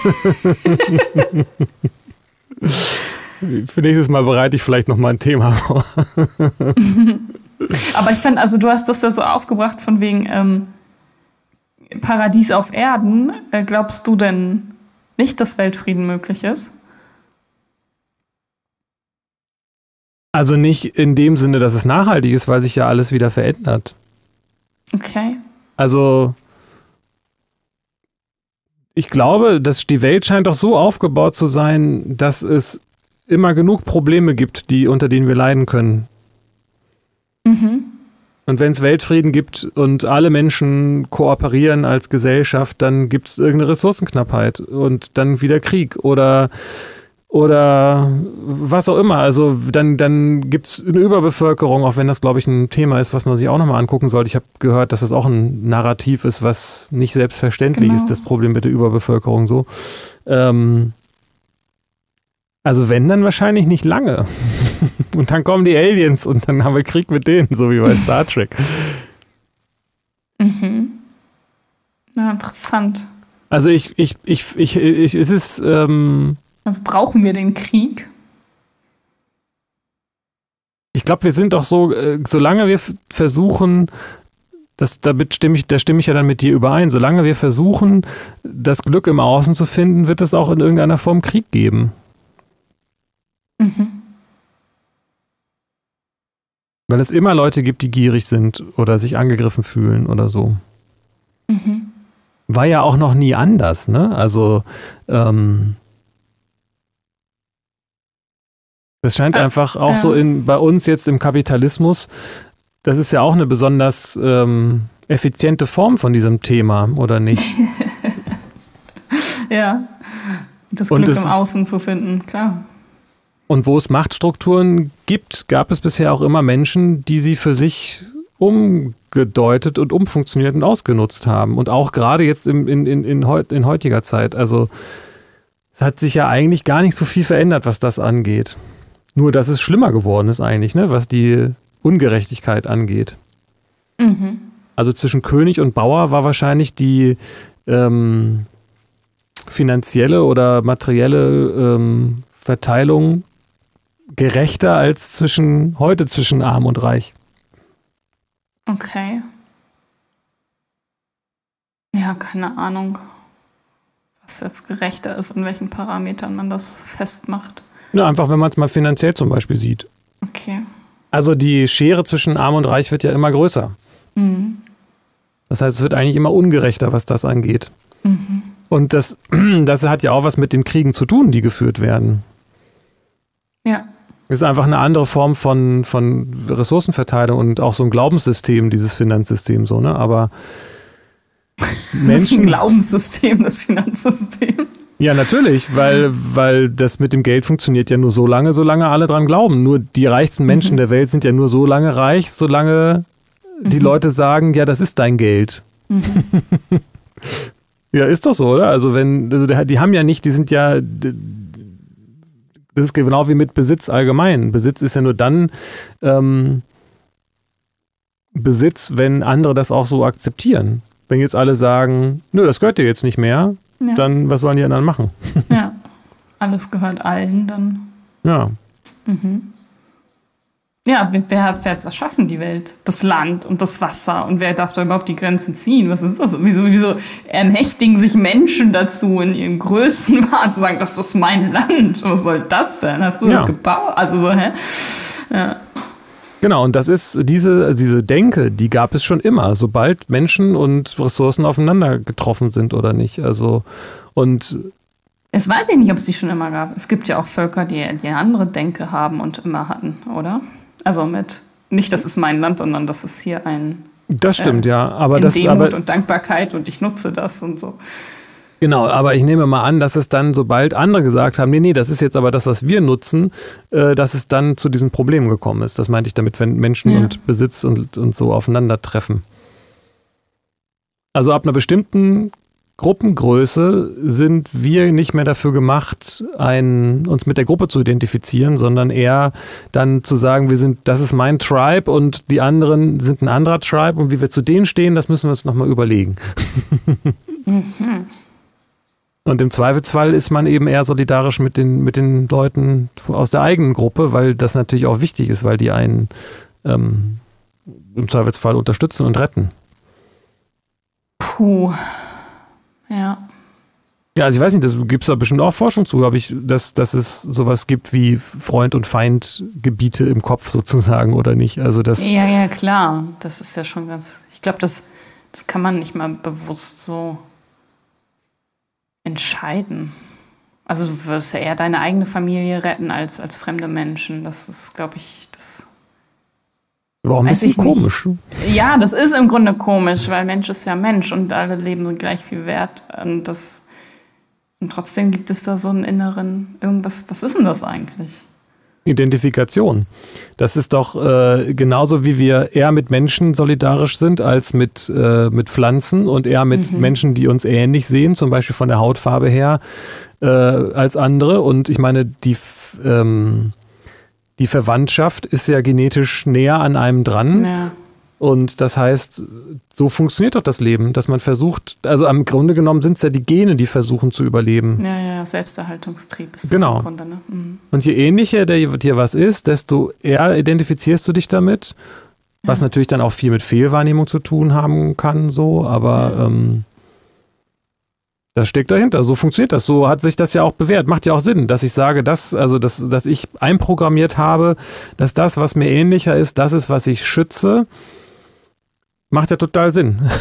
Für nächstes Mal bereite ich vielleicht noch mal ein Thema vor. <laughs> Aber ich fand, also du hast das ja so aufgebracht von wegen ähm, Paradies auf Erden. Äh, glaubst du denn nicht, dass Weltfrieden möglich ist? Also nicht in dem Sinne, dass es nachhaltig ist, weil sich ja alles wieder verändert. Okay. Also ich glaube, dass die Welt scheint doch so aufgebaut zu sein, dass es immer genug Probleme gibt, die, unter denen wir leiden können. Mhm. Und wenn es Weltfrieden gibt und alle Menschen kooperieren als Gesellschaft, dann gibt es irgendeine Ressourcenknappheit und dann wieder Krieg oder oder was auch immer. Also dann, dann gibt es eine Überbevölkerung, auch wenn das, glaube ich, ein Thema ist, was man sich auch nochmal angucken sollte. Ich habe gehört, dass das auch ein Narrativ ist, was nicht selbstverständlich genau. ist, das Problem mit der Überbevölkerung so. Ähm, also wenn, dann wahrscheinlich nicht lange. <laughs> und dann kommen die Aliens und dann haben wir Krieg mit denen, so wie bei <laughs> Star Trek. Mhm. Ja, interessant. Also ich, ich, ich, ich, ich es ist, ähm, also brauchen wir den Krieg? Ich glaube, wir sind doch so, äh, solange wir versuchen, das, damit stimme ich, da stimme ich ja dann mit dir überein, solange wir versuchen, das Glück im Außen zu finden, wird es auch in irgendeiner Form Krieg geben. Mhm. Weil es immer Leute gibt, die gierig sind oder sich angegriffen fühlen oder so. Mhm. War ja auch noch nie anders, ne? Also, ähm, Das scheint äh, einfach auch äh. so in, bei uns jetzt im Kapitalismus, das ist ja auch eine besonders ähm, effiziente Form von diesem Thema, oder nicht? <laughs> ja, das Glück im Außen zu finden, klar. Und wo es Machtstrukturen gibt, gab es bisher auch immer Menschen, die sie für sich umgedeutet und umfunktioniert und ausgenutzt haben. Und auch gerade jetzt in, in, in, in, heut, in heutiger Zeit. Also es hat sich ja eigentlich gar nicht so viel verändert, was das angeht. Nur, dass es schlimmer geworden ist eigentlich, ne, was die Ungerechtigkeit angeht. Mhm. Also zwischen König und Bauer war wahrscheinlich die ähm, finanzielle oder materielle ähm, Verteilung gerechter als zwischen heute zwischen Arm und Reich. Okay. Ja, keine Ahnung, was jetzt gerechter ist, in welchen Parametern man das festmacht. Ja, einfach, wenn man es mal finanziell zum Beispiel sieht. Okay. Also die Schere zwischen Arm und Reich wird ja immer größer. Mhm. Das heißt, es wird eigentlich immer ungerechter, was das angeht. Mhm. Und das, <clears throat> das hat ja auch was mit den Kriegen zu tun, die geführt werden. Ja. Ist einfach eine andere Form von, von Ressourcenverteilung und auch so ein Glaubenssystem, dieses Finanzsystem so, ne? Aber Menschen. <laughs> Das ist ein Glaubenssystem, das Finanzsystem. Ja, natürlich, weil, weil das mit dem Geld funktioniert ja nur so lange, solange alle dran glauben. Nur die reichsten Menschen mhm. der Welt sind ja nur so lange reich, solange mhm. die Leute sagen, ja, das ist dein Geld. Mhm. <laughs> ja, ist doch so, oder? Also wenn, also die haben ja nicht, die sind ja, das ist genau wie mit Besitz allgemein. Besitz ist ja nur dann ähm, Besitz, wenn andere das auch so akzeptieren. Wenn jetzt alle sagen, nö, das gehört dir jetzt nicht mehr, ja. dann was sollen die anderen machen? ja, alles gehört allen dann. Ja. Mhm. Ja, wer hat es erschaffen, die Welt? Das Land und das Wasser. Und wer darf da überhaupt die Grenzen ziehen? Was ist das? Wieso, wieso ermächtigen sich Menschen dazu, in ihren Größenwahn zu sagen, das ist mein Land? Was soll das denn? Hast du ja. das gebaut? Also so, hä? Ja. Genau, und das ist diese, diese Denke, die gab es schon immer, sobald Menschen und Ressourcen aufeinander getroffen sind oder nicht. Also, und. Es weiß ich nicht, ob es die schon immer gab. Es gibt ja auch Völker, die, die eine andere Denke haben und immer hatten, oder? Also mit, nicht das ist mein Land, sondern das ist hier ein. Das stimmt, äh, ja. Aber in das, Demut aber, und Dankbarkeit und ich nutze das und so. Genau, aber ich nehme mal an, dass es dann, sobald andere gesagt haben, nee, nee, das ist jetzt aber das, was wir nutzen, äh, dass es dann zu diesen Problemen gekommen ist. Das meinte ich damit, wenn Menschen ja. und Besitz und, und so aufeinandertreffen. Also ab einer bestimmten Gruppengröße sind wir nicht mehr dafür gemacht, ein, uns mit der Gruppe zu identifizieren, sondern eher dann zu sagen, wir sind, das ist mein Tribe und die anderen sind ein anderer Tribe und wie wir zu denen stehen, das müssen wir uns nochmal überlegen. mhm. Und im Zweifelsfall ist man eben eher solidarisch mit den, mit den Leuten aus der eigenen Gruppe, weil das natürlich auch wichtig ist, weil die einen ähm, im Zweifelsfall unterstützen und retten. Puh. Ja. Ja, also ich weiß nicht, das gibt es da bestimmt auch Forschung zu, habe ich, dass, dass es sowas gibt wie Freund- und Feindgebiete im Kopf sozusagen oder nicht. Also das. Ja, ja, klar. Das ist ja schon ganz. Ich glaube, das, das kann man nicht mal bewusst so entscheiden. Also du wirst ja eher deine eigene Familie retten als, als fremde Menschen. Das ist, glaube ich, das. Warum ist das komisch? Nicht. Ja, das ist im Grunde komisch, weil Mensch ist ja Mensch und alle Leben sind gleich viel wert. Und, das, und trotzdem gibt es da so einen inneren, irgendwas, was ist denn das eigentlich? Identifikation. Das ist doch äh, genauso, wie wir eher mit Menschen solidarisch sind als mit, äh, mit Pflanzen und eher mit mhm. Menschen, die uns ähnlich sehen, zum Beispiel von der Hautfarbe her, äh, als andere. Und ich meine, die, ähm, die Verwandtschaft ist ja genetisch näher an einem dran. Ja. Und das heißt, so funktioniert doch das Leben, dass man versucht, also am Grunde genommen sind es ja die Gene, die versuchen zu überleben. Ja, ja, Selbsterhaltungstrieb ist genau. das im Grunde. Ne? Mhm. Und je ähnlicher dir was ist, desto eher identifizierst du dich damit, was ja. natürlich dann auch viel mit Fehlwahrnehmung zu tun haben kann, so, aber ähm, das steckt dahinter. So funktioniert das. So hat sich das ja auch bewährt. Macht ja auch Sinn, dass ich sage, dass, also dass, dass ich einprogrammiert habe, dass das, was mir ähnlicher ist, das ist, was ich schütze. Macht ja total Sinn. <laughs>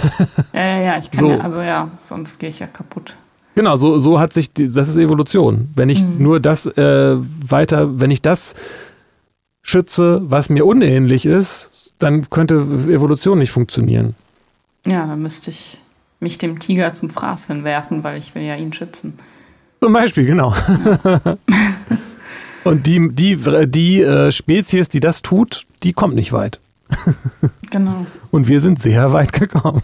Ja, ja, ja, ich kann so. ja, also ja, sonst gehe ich ja kaputt. Genau, so, so hat sich, die, das ist Evolution. Wenn ich mhm. nur das äh, weiter, wenn ich das schütze, was mir unähnlich ist, dann könnte Evolution nicht funktionieren. Ja, dann müsste ich mich dem Tiger zum Fraß hinwerfen, weil ich will ja ihn schützen. Zum Beispiel, genau. Ja. Und die, die, die äh, Spezies, die das tut, die kommt nicht weit. Genau. Und wir sind sehr weit gekommen.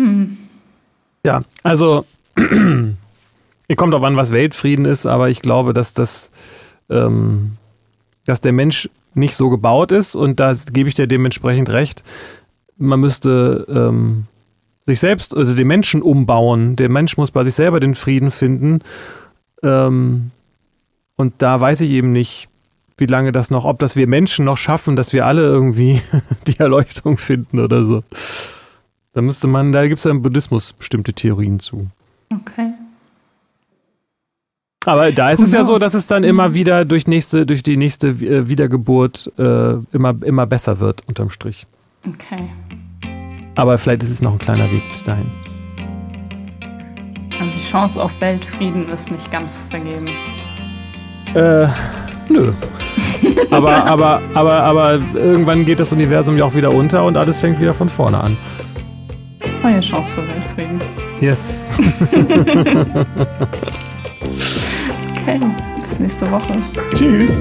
hm. Ja, also ihr kommt auch an, was Weltfrieden ist, aber ich glaube, dass das, ähm, dass der Mensch nicht so gebaut ist und da gebe ich dir dementsprechend recht. Man müsste ähm, sich selbst, also den Menschen umbauen. Der Mensch muss bei sich selber den Frieden finden. Ähm, und da weiß ich eben nicht, wie lange das noch, ob das wir Menschen noch schaffen, dass wir alle irgendwie <laughs> die Erleuchtung finden oder so. Da müsste man, da gibt es ja im Buddhismus bestimmte Theorien zu. Okay. Aber da ist Who es ja so, dass es dann immer wieder durch, nächste, durch die nächste äh, Wiedergeburt äh, immer, immer besser wird, unterm Strich. Okay. Aber vielleicht ist es noch ein kleiner Weg bis dahin. Also die Chance auf Weltfrieden ist nicht ganz vergeben. Äh, nö. <laughs> aber, aber, aber, aber irgendwann geht das Universum ja auch wieder unter und alles fängt wieder von vorne an. Neue Chance für Weltfrieden. Yes. <laughs> <laughs> okay, bis nächste Woche. Tschüss.